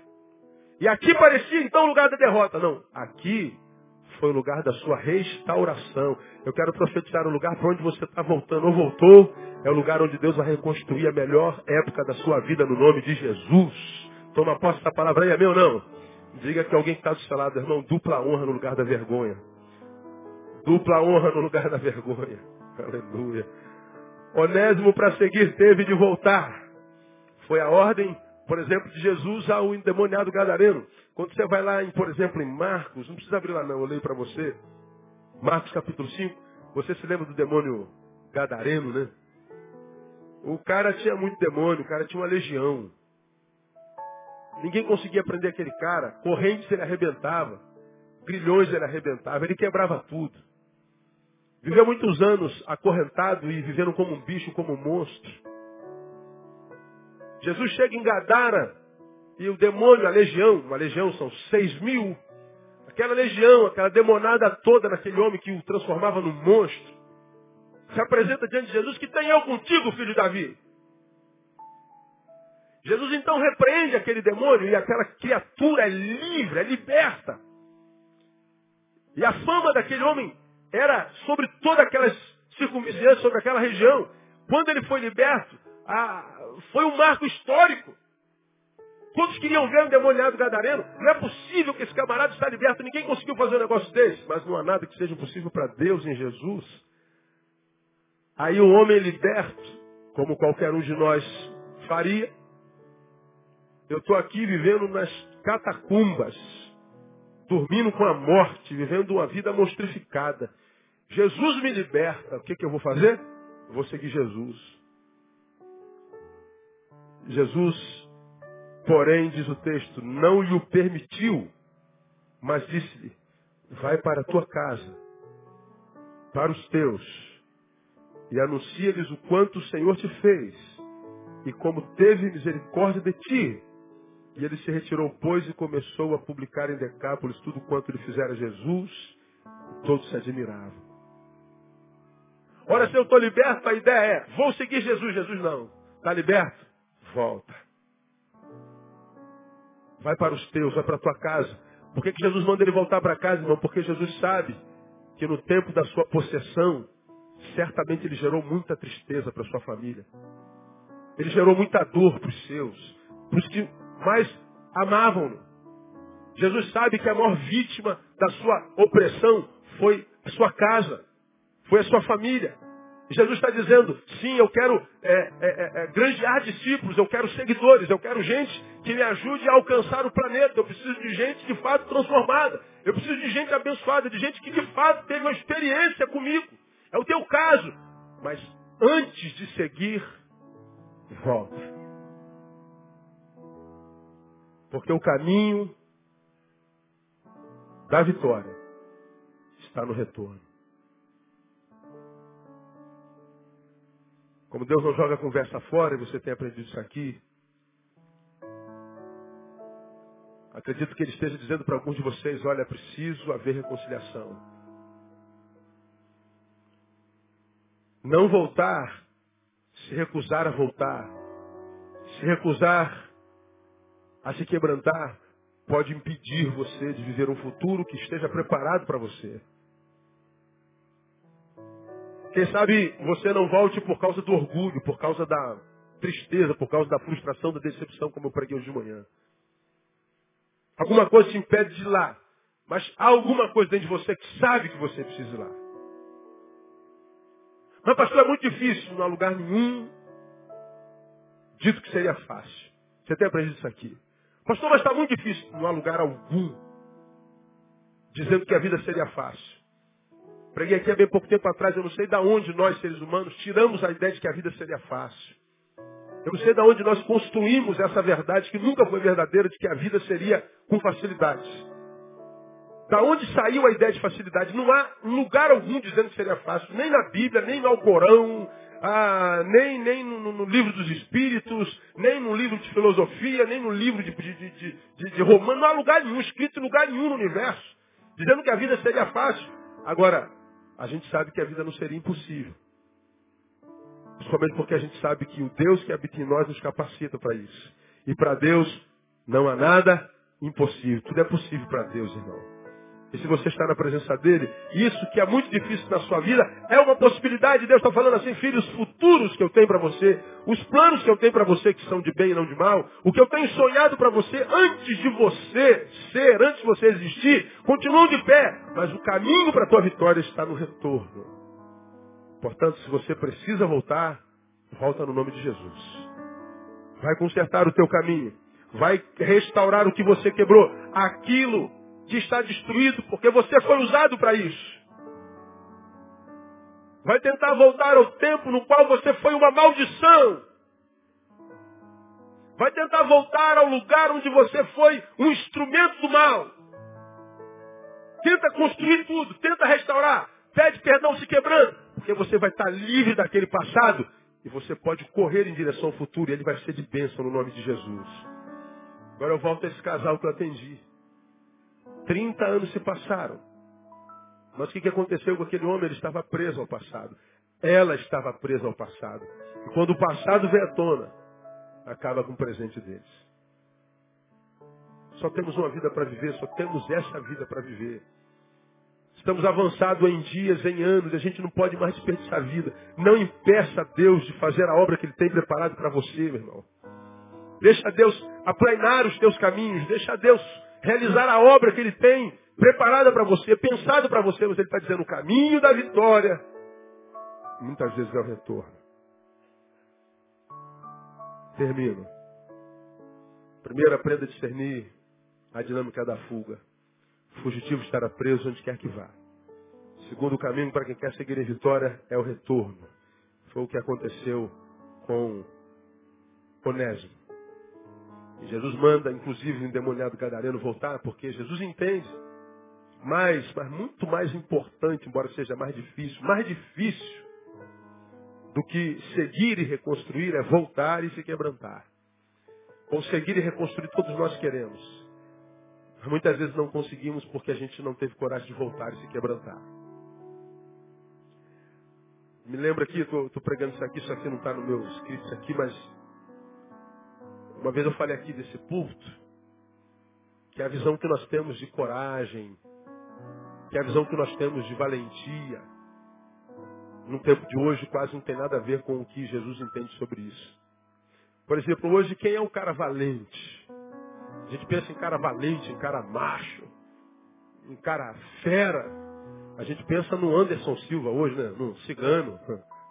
E aqui parecia então o lugar da derrota. Não, aqui foi o lugar da sua restauração. Eu quero profetizar o lugar para onde você está voltando ou voltou. É o lugar onde Deus vai reconstruir a melhor época da sua vida no nome de Jesus. Toma posse dessa palavra aí, meu ou não? Diga que alguém está do seu lado, irmão, dupla honra no lugar da vergonha. Dupla honra no lugar da vergonha. Aleluia. Onésimo para seguir teve de voltar. Foi a ordem, por exemplo, de Jesus ao endemoniado gadareno. Quando você vai lá, em, por exemplo, em Marcos, não precisa abrir lá não, eu leio para você. Marcos capítulo 5, você se lembra do demônio gadareno, né? O cara tinha muito demônio, o cara tinha uma legião. Ninguém conseguia prender aquele cara. Correntes ele arrebentava. Grilhões ele arrebentava. Ele quebrava tudo. Viveu muitos anos acorrentado e vivendo como um bicho, como um monstro. Jesus chega em Gadara e o demônio, a legião, uma legião são seis mil, aquela legião, aquela demonada toda naquele homem que o transformava num monstro, se apresenta diante de Jesus, que tem eu contigo, filho de Davi. Jesus então repreende aquele demônio e aquela criatura é livre, é liberta. E a fama daquele homem era sobre todas aquelas circunvizinhanças, sobre aquela região. Quando ele foi liberto, foi um marco histórico. Todos queriam ver um demoniado gadareno. Não é possível que esse camarada está liberto. Ninguém conseguiu fazer um negócio desse. Mas não há nada que seja impossível para Deus em Jesus. Aí um homem liberto, como qualquer um de nós faria, eu estou aqui vivendo nas catacumbas, dormindo com a morte, vivendo uma vida monstrificada. Jesus me liberta. O que, que eu vou fazer? Eu vou seguir Jesus. Jesus, porém, diz o texto, não lhe o permitiu, mas disse-lhe, vai para a tua casa, para os teus, e anuncia-lhes o quanto o Senhor te fez, e como teve misericórdia de ti. E ele se retirou, pois, e começou a publicar em Decápolis tudo quanto lhe fizera Jesus, e todos se admiravam. Ora, se eu estou liberto, a ideia é, vou seguir Jesus. Jesus não. Está liberto? Volta. Vai para os teus, vai para a tua casa. Por que, que Jesus manda ele voltar para casa, irmão? Porque Jesus sabe que no tempo da sua possessão, certamente ele gerou muita tristeza para sua família. Ele gerou muita dor para os seus, para os que mais amavam-no. Jesus sabe que a maior vítima da sua opressão foi a sua casa. Foi a sua família. Jesus está dizendo, sim, eu quero é, é, é, é, granjear discípulos, eu quero seguidores, eu quero gente que me ajude a alcançar o planeta. Eu preciso de gente de fato transformada. Eu preciso de gente abençoada, de gente que de fato teve uma experiência comigo. É o teu caso. Mas antes de seguir, volta. Porque o caminho da vitória está no retorno. Como Deus não joga a conversa fora, e você tem aprendido isso aqui, acredito que Ele esteja dizendo para alguns de vocês, olha, é preciso haver reconciliação. Não voltar, se recusar a voltar, se recusar a se quebrantar, pode impedir você de viver um futuro que esteja preparado para você. Quem sabe você não volte por causa do orgulho, por causa da tristeza, por causa da frustração, da decepção, como eu preguei hoje de manhã. Alguma coisa te impede de ir lá. Mas há alguma coisa dentro de você que sabe que você precisa ir lá. Mas, pastor, é muito difícil. Não há lugar nenhum dito que seria fácil. Você tem aprendido isso aqui. Pastor, mas está muito difícil. Não há lugar algum dizendo que a vida seria fácil. Preguei aqui há bem pouco tempo atrás, eu não sei de onde nós, seres humanos, tiramos a ideia de que a vida seria fácil. Eu não sei de onde nós construímos essa verdade que nunca foi verdadeira de que a vida seria com facilidade. Da onde saiu a ideia de facilidade? Não há lugar algum dizendo que seria fácil, nem na Bíblia, nem no Alcorão, ah, nem, nem no, no, livro dos Espíritos, nem no livro de filosofia, nem no livro de, de, de, de, de romano. Não há lugar nenhum, escrito em lugar nenhum no universo, dizendo que a vida seria fácil. Agora, a gente sabe que a vida não seria impossível. Principalmente porque a gente sabe que o Deus que habita em nós nos capacita para isso. E para Deus não há nada impossível. Tudo é possível para Deus, irmão. E se você está na presença dele, isso que é muito difícil na sua vida, é uma possibilidade. Deus está falando assim, filhos futuros que eu tenho para você, os planos que eu tenho para você que são de bem e não de mal, o que eu tenho sonhado para você antes de você ser, antes de você existir, continuam de pé. Mas o caminho para a tua vitória está no retorno. Portanto, se você precisa voltar, volta no nome de Jesus. Vai consertar o teu caminho. Vai restaurar o que você quebrou. Aquilo que está destruído, porque você foi usado para isso. Vai tentar voltar ao tempo no qual você foi uma maldição. Vai tentar voltar ao lugar onde você foi um instrumento do mal. Tenta construir tudo, tenta restaurar. Pede perdão se quebrando, porque você vai estar livre daquele passado e você pode correr em direção ao futuro e ele vai ser de bênção no nome de Jesus. Agora eu volto a esse casal que eu atendi. 30 anos se passaram. Mas o que, aconteceu com aquele homem? Ele estava preso ao passado. Ela estava presa ao passado. E quando o passado vem à tona, acaba com o presente deles. Só temos uma vida para viver, só temos essa vida para viver. Estamos avançados em dias, em anos, a gente não pode mais desperdiçar a vida. Não impeça Deus de fazer a obra que Ele tem preparado para você, meu irmão. Deixa Deus aplanar os teus caminhos, deixa Deus realizar a obra que Ele tem preparada para você, pensado para você, mas Ele está dizendo o caminho da vitória. Muitas vezes é o retorno. Termino. Primeiro, aprenda a discernir a dinâmica da fuga. O fugitivo estará preso onde quer que vá. Segundo o caminho para quem quer seguir em vitória é o retorno. Foi o que aconteceu com Onésimo. E Jesus manda, inclusive, o endemoniado gadareno voltar, porque Jesus entende. Mas, mas muito mais importante, embora seja mais difícil, mais difícil do que seguir e reconstruir é voltar e se quebrantar. Conseguir e reconstruir todos nós queremos. Mas muitas vezes não conseguimos porque a gente não teve coragem de voltar e se quebrantar. Me lembra aqui, estou pregando isso aqui, isso aqui não está no meu escrito aqui, mas uma vez eu falei aqui desse púlpito, que é a visão que nós temos de coragem, que é a visão que nós temos de valentia, no tempo de hoje quase não tem nada a ver com o que Jesus entende sobre isso. Por exemplo, hoje quem é um cara valente? A gente pensa em cara valente, em cara macho, em cara fera. A gente pensa no Anderson Silva hoje, né? No cigano,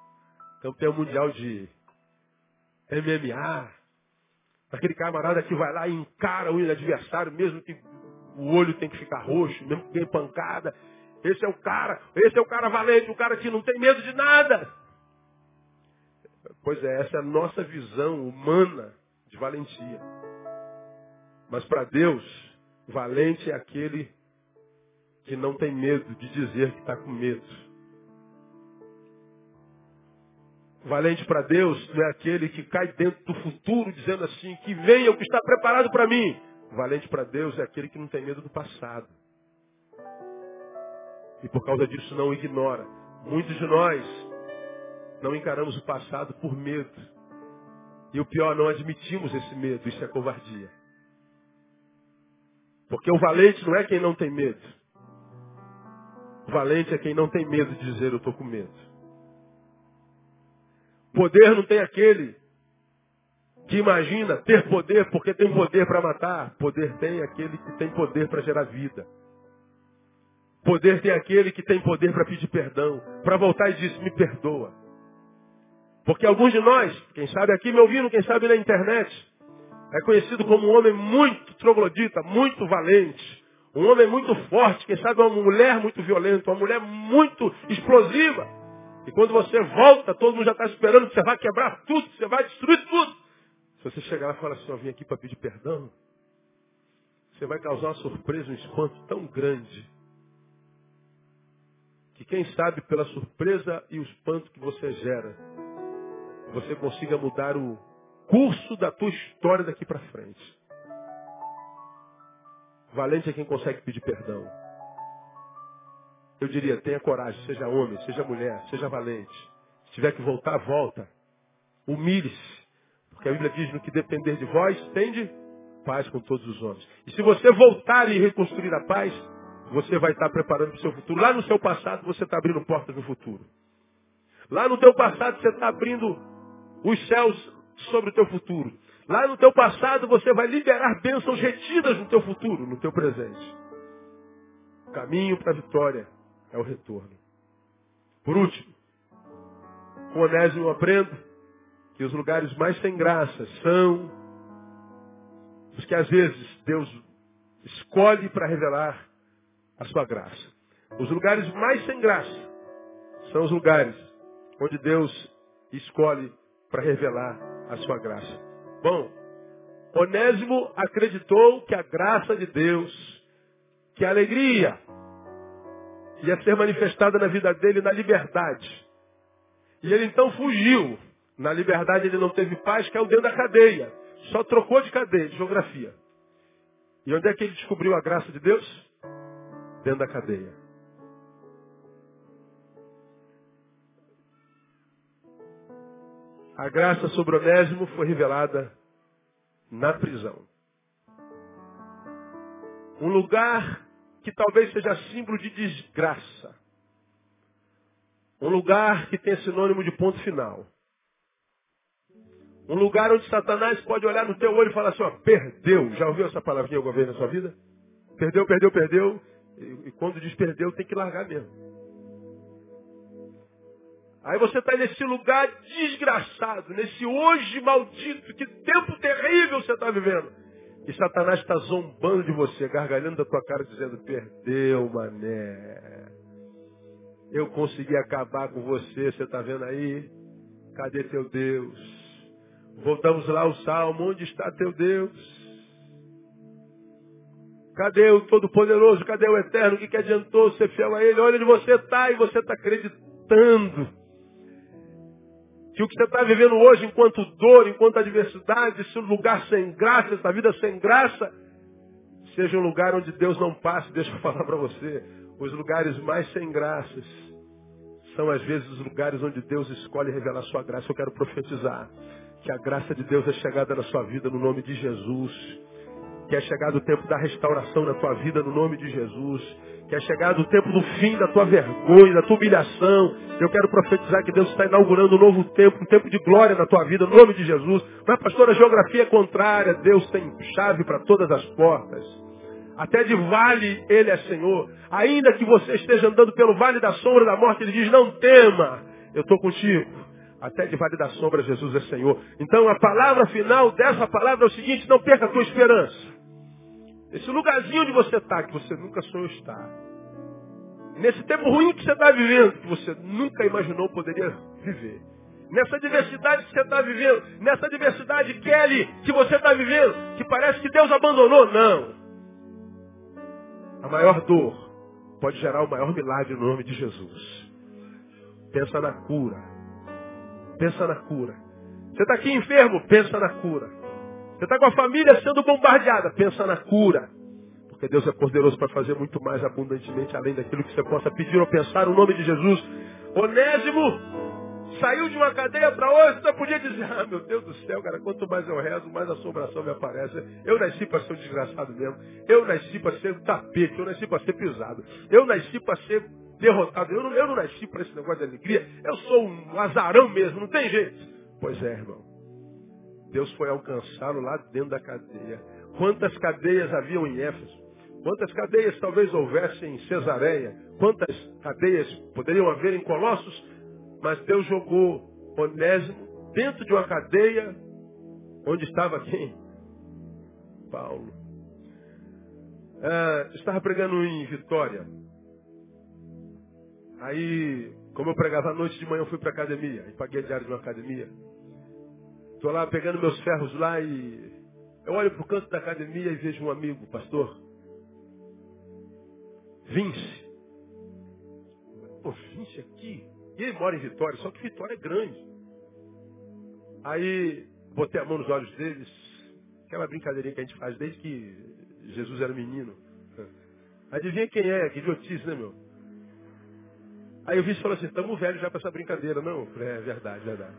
campeão mundial de MMA, Aquele camarada que vai lá e encara o adversário, mesmo que o olho tem que ficar roxo, mesmo que tem pancada. Esse é o cara, esse é o cara valente, o cara que não tem medo de nada. Pois é, essa é a nossa visão humana de valentia. Mas para Deus, valente é aquele que não tem medo de dizer que está com medo. Valente para Deus não é aquele que cai dentro do futuro dizendo assim, que venha o que está preparado para mim. Valente para Deus é aquele que não tem medo do passado. E por causa disso não ignora. Muitos de nós não encaramos o passado por medo. E o pior, não admitimos esse medo. Isso é covardia. Porque o valente não é quem não tem medo. O valente é quem não tem medo de dizer eu estou com medo. Poder não tem aquele que imagina ter poder porque tem poder para matar. Poder tem aquele que tem poder para gerar vida. Poder tem aquele que tem poder para pedir perdão, para voltar e dizer, me perdoa. Porque alguns de nós, quem sabe aqui me ouvindo, quem sabe na internet, é conhecido como um homem muito troglodita, muito valente. Um homem muito forte, quem sabe uma mulher muito violenta, uma mulher muito explosiva. E quando você volta, todo mundo já está esperando que você vai quebrar tudo, você vai destruir tudo. Se você chegar lá e falar assim, eu vim aqui para pedir perdão, você vai causar uma surpresa, um espanto tão grande, que quem sabe pela surpresa e o espanto que você gera, você consiga mudar o curso da tua história daqui para frente. Valente é quem consegue pedir perdão. Eu diria, tenha coragem, seja homem, seja mulher, seja valente. Se tiver que voltar, volta. Humilhe-se. Porque a Bíblia diz, no que depender de vós, tende paz com todos os homens. E se você voltar e reconstruir a paz, você vai estar preparando para o seu futuro. Lá no seu passado, você está abrindo portas no futuro. Lá no teu passado, você está abrindo os céus sobre o teu futuro. Lá no teu passado você vai liberar bênçãos retidas no teu futuro, no teu presente. Caminho para a vitória é o retorno. Por último, com Onésimo eu aprendo que os lugares mais sem graça são os que às vezes Deus escolhe para revelar a sua graça. Os lugares mais sem graça são os lugares onde Deus escolhe para revelar a sua graça. Bom, Onésimo acreditou que a graça de Deus, que a alegria ia ser manifestada na vida dele na liberdade. E ele então fugiu. Na liberdade ele não teve paz, caiu dentro da cadeia. Só trocou de cadeia, de geografia. E onde é que ele descobriu a graça de Deus? Dentro da cadeia. A graça sobre Onésimo foi revelada na prisão. Um lugar que talvez seja símbolo de desgraça. Um lugar que tem sinônimo de ponto final. Um lugar onde Satanás pode olhar no teu olho e falar assim, ó, perdeu. Já ouviu essa palavrinha alguma vez na sua vida? Perdeu, perdeu, perdeu. E, e quando diz perdeu, tem que largar mesmo. Aí você está nesse lugar desgraçado, nesse hoje maldito, que tempo terrível você está vivendo. E Satanás está zombando de você, gargalhando da tua cara, dizendo, perdeu, mané. Eu consegui acabar com você, você está vendo aí? Cadê teu Deus? Voltamos lá ao Salmo, onde está teu Deus? Cadê o Todo-Poderoso? Cadê o Eterno? O que, que adiantou ser fiel a Ele? Olha onde você está e você está acreditando que o que você está vivendo hoje enquanto dor, enquanto adversidade, esse lugar sem graça, essa vida sem graça, seja um lugar onde Deus não passe. Deixa eu falar para você. Os lugares mais sem graças são às vezes os lugares onde Deus escolhe revelar sua graça. Eu quero profetizar que a graça de Deus é chegada na sua vida no nome de Jesus. Que é chegado o tempo da restauração na tua vida no nome de Jesus que é chegado o tempo do fim da tua vergonha, da tua humilhação. Eu quero profetizar que Deus está inaugurando um novo tempo, um tempo de glória na tua vida, no nome de Jesus. Mas, pastor, a geografia é contrária. Deus tem chave para todas as portas. Até de vale Ele é Senhor. Ainda que você esteja andando pelo vale da sombra da morte, Ele diz, não tema, eu estou contigo. Até de vale da sombra, Jesus é Senhor. Então, a palavra final dessa palavra é o seguinte, não perca a tua esperança. Esse lugarzinho onde você está, que você nunca sonhou estar. Nesse tempo ruim que você está vivendo, que você nunca imaginou poderia viver. Nessa diversidade que você está vivendo, nessa diversidade, Kelly, que você está vivendo, que parece que Deus abandonou. Não. A maior dor pode gerar o maior milagre no nome de Jesus. Pensa na cura. Pensa na cura. Você está aqui enfermo? Pensa na cura. Você está com a família sendo bombardeada. Pensa na cura. Porque Deus é poderoso para fazer muito mais abundantemente, além daquilo que você possa pedir ou pensar, no nome de Jesus. Onésimo Saiu de uma cadeia para outra, você podia dizer, ah, meu Deus do céu, cara, quanto mais eu rezo, mais assombração me aparece. Eu nasci para ser um desgraçado mesmo. Eu nasci para ser um tapete, eu nasci para ser pisado. Eu nasci para ser derrotado. Eu não, eu não nasci para esse negócio de alegria. Eu sou um azarão mesmo, não tem jeito. Pois é, irmão. Deus foi alcançá-lo lá dentro da cadeia. Quantas cadeias haviam em Éfeso? Quantas cadeias talvez houvesse em Cesareia? Quantas cadeias poderiam haver em Colossos? Mas Deus jogou Onésimo dentro de uma cadeia onde estava quem? Paulo. Ah, estava pregando em Vitória. Aí, como eu pregava à noite de manhã, eu fui para a academia. E paguei a diária de uma academia. Estou lá pegando meus ferros lá e eu olho para o canto da academia e vejo um amigo, pastor. Vince. Pô, Vince aqui? E ele mora em Vitória, só que Vitória é grande. Aí botei a mão nos olhos deles, aquela brincadeirinha que a gente faz desde que Jesus era menino. Adivinha quem é? Que idiotice, né, meu? Aí o Vince falou assim, estamos velhos já para essa brincadeira. Não, é verdade, verdade.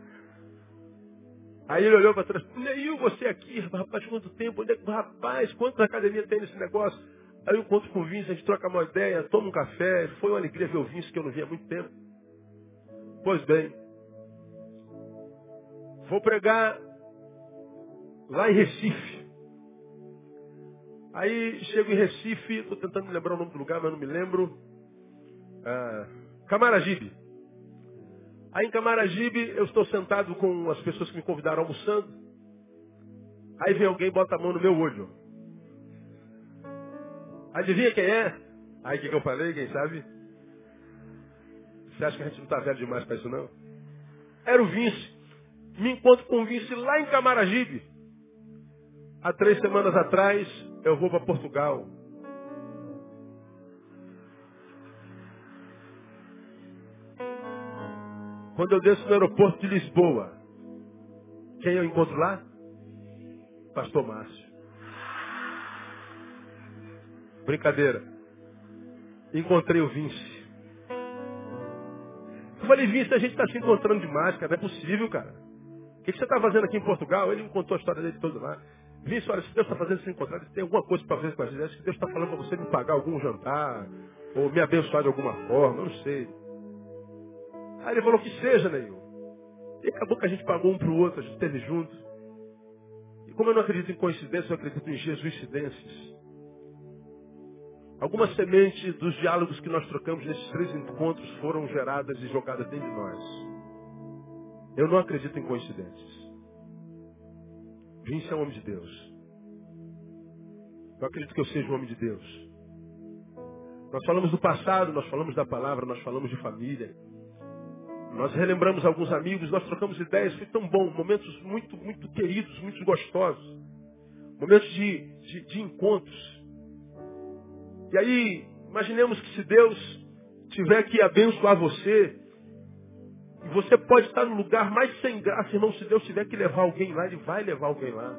Aí ele olhou para trás, Neil, você aqui, rapaz, quanto tempo? Onde é rapaz, quantas academias tem nesse negócio? Aí eu encontro com o Vince, a gente troca uma ideia, toma um café. Foi uma alegria ver o Vince que eu não via há muito tempo. Pois bem, vou pregar lá em Recife. Aí chego em Recife, estou tentando me lembrar o nome do lugar, mas não me lembro. Ah, Camaragibe. Aí em Camaragibe eu estou sentado com as pessoas que me convidaram almoçando. Aí vem alguém e bota a mão no meu olho. Adivinha quem é? Aí o que, que eu falei, quem sabe? Você acha que a gente não está velho demais para isso não? Era o Vince. Me encontro com o Vince lá em Camaragibe. Há três semanas atrás, eu vou para Portugal. Quando eu desço no aeroporto de Lisboa, quem eu encontro lá? Pastor Márcio. Brincadeira. Encontrei o Vince. Eu falei, Vince, a gente está se encontrando demais, cara. Não é possível, cara. O que, você está fazendo aqui em Portugal? Ele me contou a história dele toda lá. Vince, olha, se Deus está fazendo se encontrar, tem alguma coisa para fazer com a gente. Acho que Deus está falando para você me pagar algum jantar, ou me abençoar de alguma forma, eu não sei. Aí ele falou que seja, Neil. E acabou que a gente pagou um para o outro, a gente esteve junto. E como eu não acredito em coincidências, eu acredito em Jesuicidências. Algumas sementes dos diálogos que nós trocamos nesses três encontros foram geradas e jogadas dentro de nós. Eu não acredito em coincidências. Vince é um homem de Deus. Eu acredito que eu seja um homem de Deus. Nós falamos do passado, nós falamos da palavra, nós falamos de família. Nós relembramos alguns amigos, nós trocamos ideias, foi tão bom, momentos muito, muito queridos, muito gostosos. Momentos de, de, de encontros. E aí, imaginemos que se Deus tiver que abençoar você, e você pode estar no lugar mais sem graça, irmão, se Deus tiver que levar alguém lá, Ele vai levar alguém lá.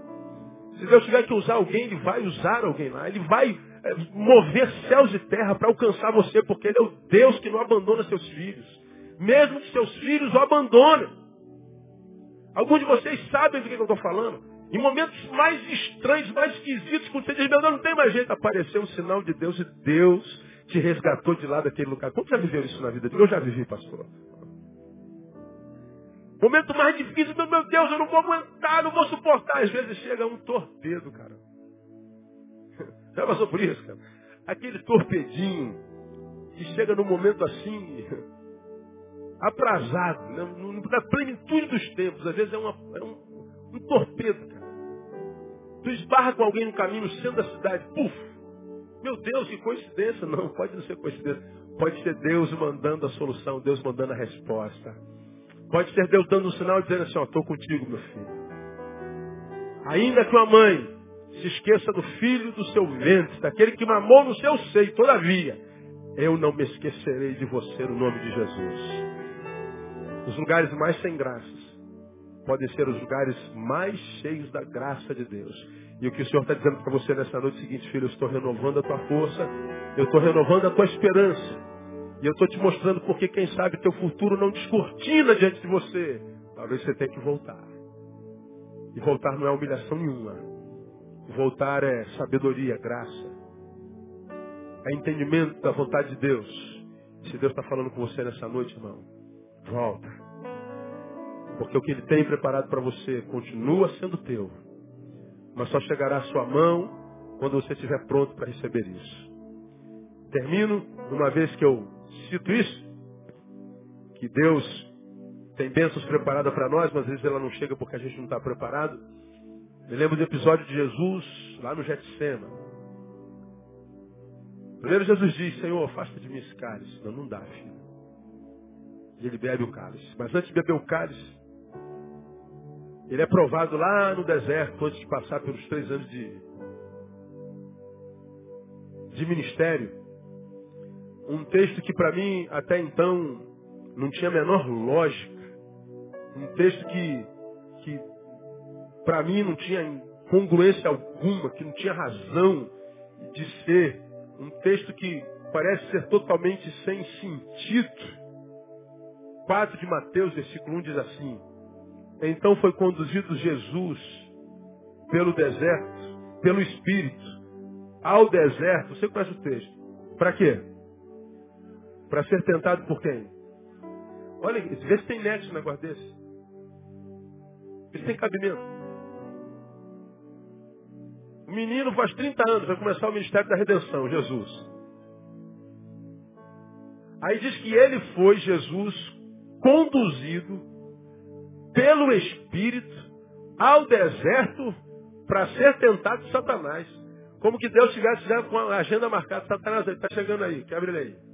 Se Deus tiver que usar alguém, Ele vai usar alguém lá. Ele vai é, mover céus e terra para alcançar você, porque Ele é o Deus que não abandona seus filhos. Mesmo que seus filhos o abandonem. Alguns de vocês sabem do que eu estou falando. Em momentos mais estranhos, mais esquisitos, quando você diz, meu Deus, não tem mais jeito, apareceu um sinal de Deus e Deus te resgatou de lá daquele lugar. Como já viveu isso na vida? Eu já vivi, pastor. Momento mais difícil, meu Deus, eu não vou aguentar, não vou suportar. Às vezes chega um torpedo, cara. Já passou por isso, cara? Aquele torpedinho que chega num momento assim, aprazado, né? na plenitude dos tempos. Às vezes é, uma, é um, um torpedo. Tu esbarra com alguém no caminho no centro da cidade, puf! Meu Deus, que coincidência. Não, pode não ser coincidência. Pode ser Deus mandando a solução, Deus mandando a resposta. Pode ser Deus dando um sinal dizendo assim, ó, estou contigo, meu filho. Ainda que uma mãe se esqueça do filho do seu ventre, daquele que mamou no seu seio, todavia, eu não me esquecerei de você no nome de Jesus. Os lugares mais sem graças podem ser os lugares mais cheios da graça de Deus. E o que o Senhor está dizendo para você nessa noite é o seguinte, filho, eu estou renovando a tua força, eu estou renovando a tua esperança. E eu estou te mostrando porque, quem sabe, teu futuro não descortina diante de você. Talvez você tenha que voltar. E voltar não é humilhação nenhuma. Voltar é sabedoria, graça. É entendimento da vontade de Deus. Se Deus está falando com você nessa noite, irmão, volta. Porque o que Ele tem preparado para você continua sendo teu. Mas só chegará à sua mão quando você estiver pronto para receber isso. Termino, uma vez que eu cito isso, que Deus tem bênçãos preparadas para nós, mas às vezes ela não chega porque a gente não está preparado. Me lembro do episódio de Jesus lá no Getsema. Primeiro Jesus diz, Senhor, afasta de mim esse cálice. Não, não dá, filho. E ele bebe o cálice. Mas antes de beber o cálice, ele é provado lá no deserto, antes de passar pelos três anos de, de ministério. Um texto que para mim, até então, não tinha a menor lógica. Um texto que, que para mim não tinha congruência alguma, que não tinha razão de ser. Um texto que parece ser totalmente sem sentido. 4 de Mateus, versículo 1 diz assim: Então foi conduzido Jesus pelo deserto, pelo Espírito, ao deserto. Você conhece o texto? Para quê? Para ser tentado por quem? Olha, vê se tem nexo um negócio desse. Se tem cabimento. O menino faz 30 anos, vai começar o ministério da redenção, Jesus. Aí diz que ele foi, Jesus, conduzido pelo Espírito ao deserto para ser tentado de Satanás. Como que Deus tivesse já com a agenda marcada. Satanás, ele está chegando aí, quebra ele aí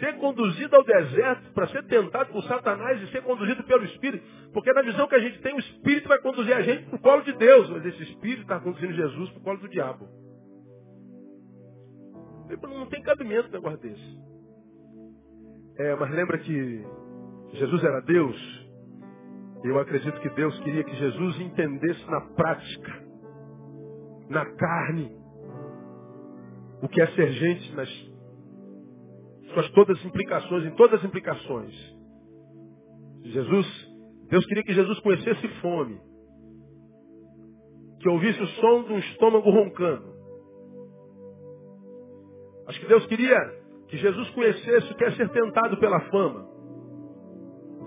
ser conduzido ao deserto para ser tentado por Satanás e ser conduzido pelo Espírito. Porque na visão que a gente tem, o Espírito vai conduzir a gente para o colo de Deus, mas esse Espírito está conduzindo Jesus para o colo do diabo. Não tem cabimento um negócio desse. É, mas lembra que Jesus era Deus? Eu acredito que Deus queria que Jesus entendesse na prática, na carne, o que é ser gente nas suas todas as implicações, em todas as implicações. Jesus, Deus queria que Jesus conhecesse fome. Que ouvisse o som de um estômago roncando. Acho que Deus queria que Jesus conhecesse o que é ser tentado pela fama.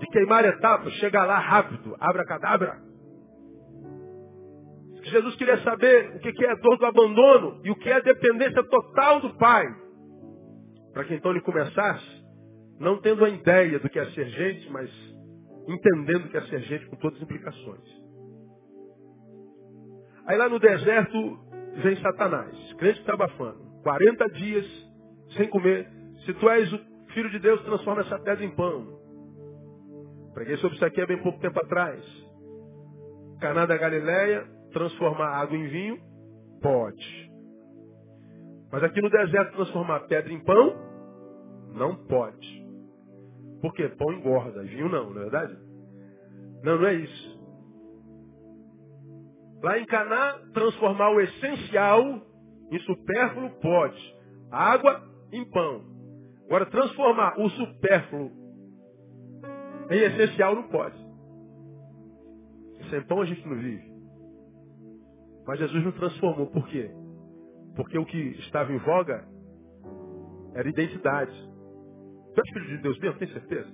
Queimar etapas, chegar lá rápido, abra cadabra. Jesus queria saber o que é a dor do abandono e o que é a dependência total do Pai. Para que então ele começasse, não tendo a ideia do que é ser gente, mas entendendo que é ser gente com todas as implicações. Aí lá no deserto vem Satanás, crente está abafando. 40 dias sem comer. Se tu és o filho de Deus, transforma essa pedra em pão. Preguei sobre isso aqui há bem pouco tempo atrás. Caná da Galileia, transformar água em vinho? Pode. Mas aqui no deserto transformar pedra em pão? Não pode. Porque pão engorda, vinho não, não é verdade? Não, não é isso. Lá em Caná, transformar o essencial em supérfluo pode. Água em pão. Agora, transformar o supérfluo em essencial não pode. Sem pão a gente não vive. Mas Jesus não transformou. Por quê? Porque o que estava em voga era identidade. Você é filho de Deus mesmo? Tem certeza?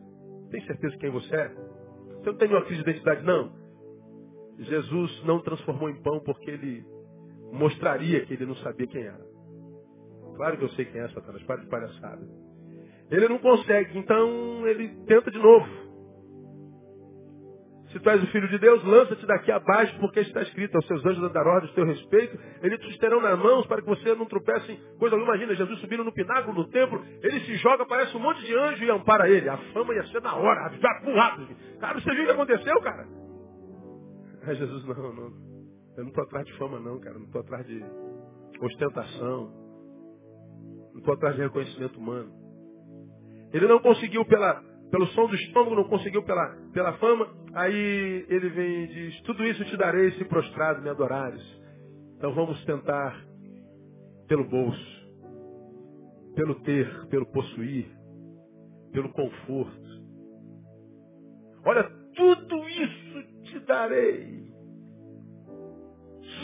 Tem certeza de quem você é? Você não tem nenhuma crise de identidade, não? Jesus não transformou em pão porque ele mostraria que ele não sabia quem era. Claro que eu sei quem é Satanás, para de palhaçada. Ele não consegue, então ele tenta de novo. Se tu és o filho de Deus, lança-te daqui abaixo, porque está escrito, aos seus anjos andarão a teu respeito, eles te terão nas mãos para que você não tropece em coisa alguma. Imagina, Jesus subindo no pináculo do templo, ele se joga, parece um monte de anjo e ampara ele. A fama ia ser na hora, já pulado. Cara, você viu o que aconteceu, cara? Aí Jesus, não, não. Eu não estou atrás de fama, não, cara. Não estou atrás de ostentação. Não estou atrás de reconhecimento humano. Ele não conseguiu pela, pelo som do estômago, não conseguiu pela, pela fama. Aí ele vem e diz, tudo isso te darei se prostrado me adorares. Então vamos tentar pelo bolso. pelo ter, pelo possuir, pelo conforto. Olha, tudo isso te darei.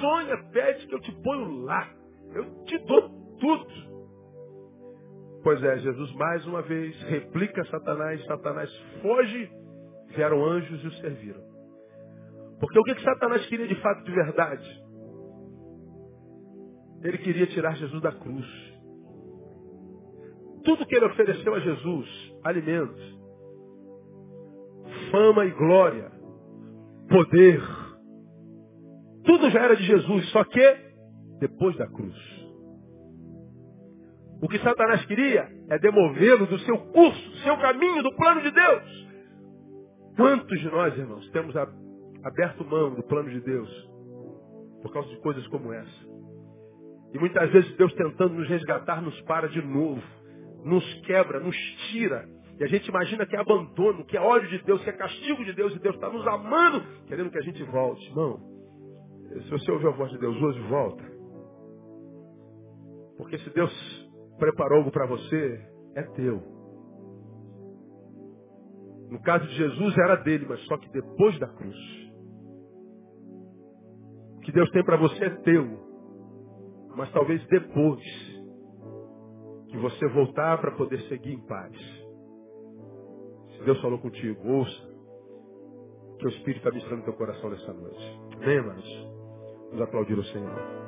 Sonha, pede que eu te ponho lá. Eu te dou tudo. Pois é, Jesus mais uma vez replica Satanás, Satanás foge, vieram anjos e o serviram. Porque o que, que Satanás queria de fato de verdade? Ele queria tirar Jesus da cruz. Tudo que ele ofereceu a Jesus, alimento, fama e glória, poder, tudo já era de Jesus, só que depois da cruz. O que Satanás queria é demovê-lo do seu curso, do seu caminho, do plano de Deus. Quantos de nós, irmãos, temos aberto mão do plano de Deus por causa de coisas como essa? E muitas vezes Deus tentando nos resgatar nos para de novo, nos quebra, nos tira. E a gente imagina que é abandono, que é ódio de Deus, que é castigo de Deus, e Deus está nos amando, querendo que a gente volte. Irmão, se você ouvir a voz de Deus hoje, volta. Porque se Deus preparou algo para você, é teu. No caso de Jesus era dele, mas só que depois da cruz. O que Deus tem para você é teu. Mas talvez depois que você voltar para poder seguir em paz. Se Deus falou contigo, ouça. Que o Espírito está ministrando teu coração nessa noite. Irmãos? Vamos aplaudir o Senhor.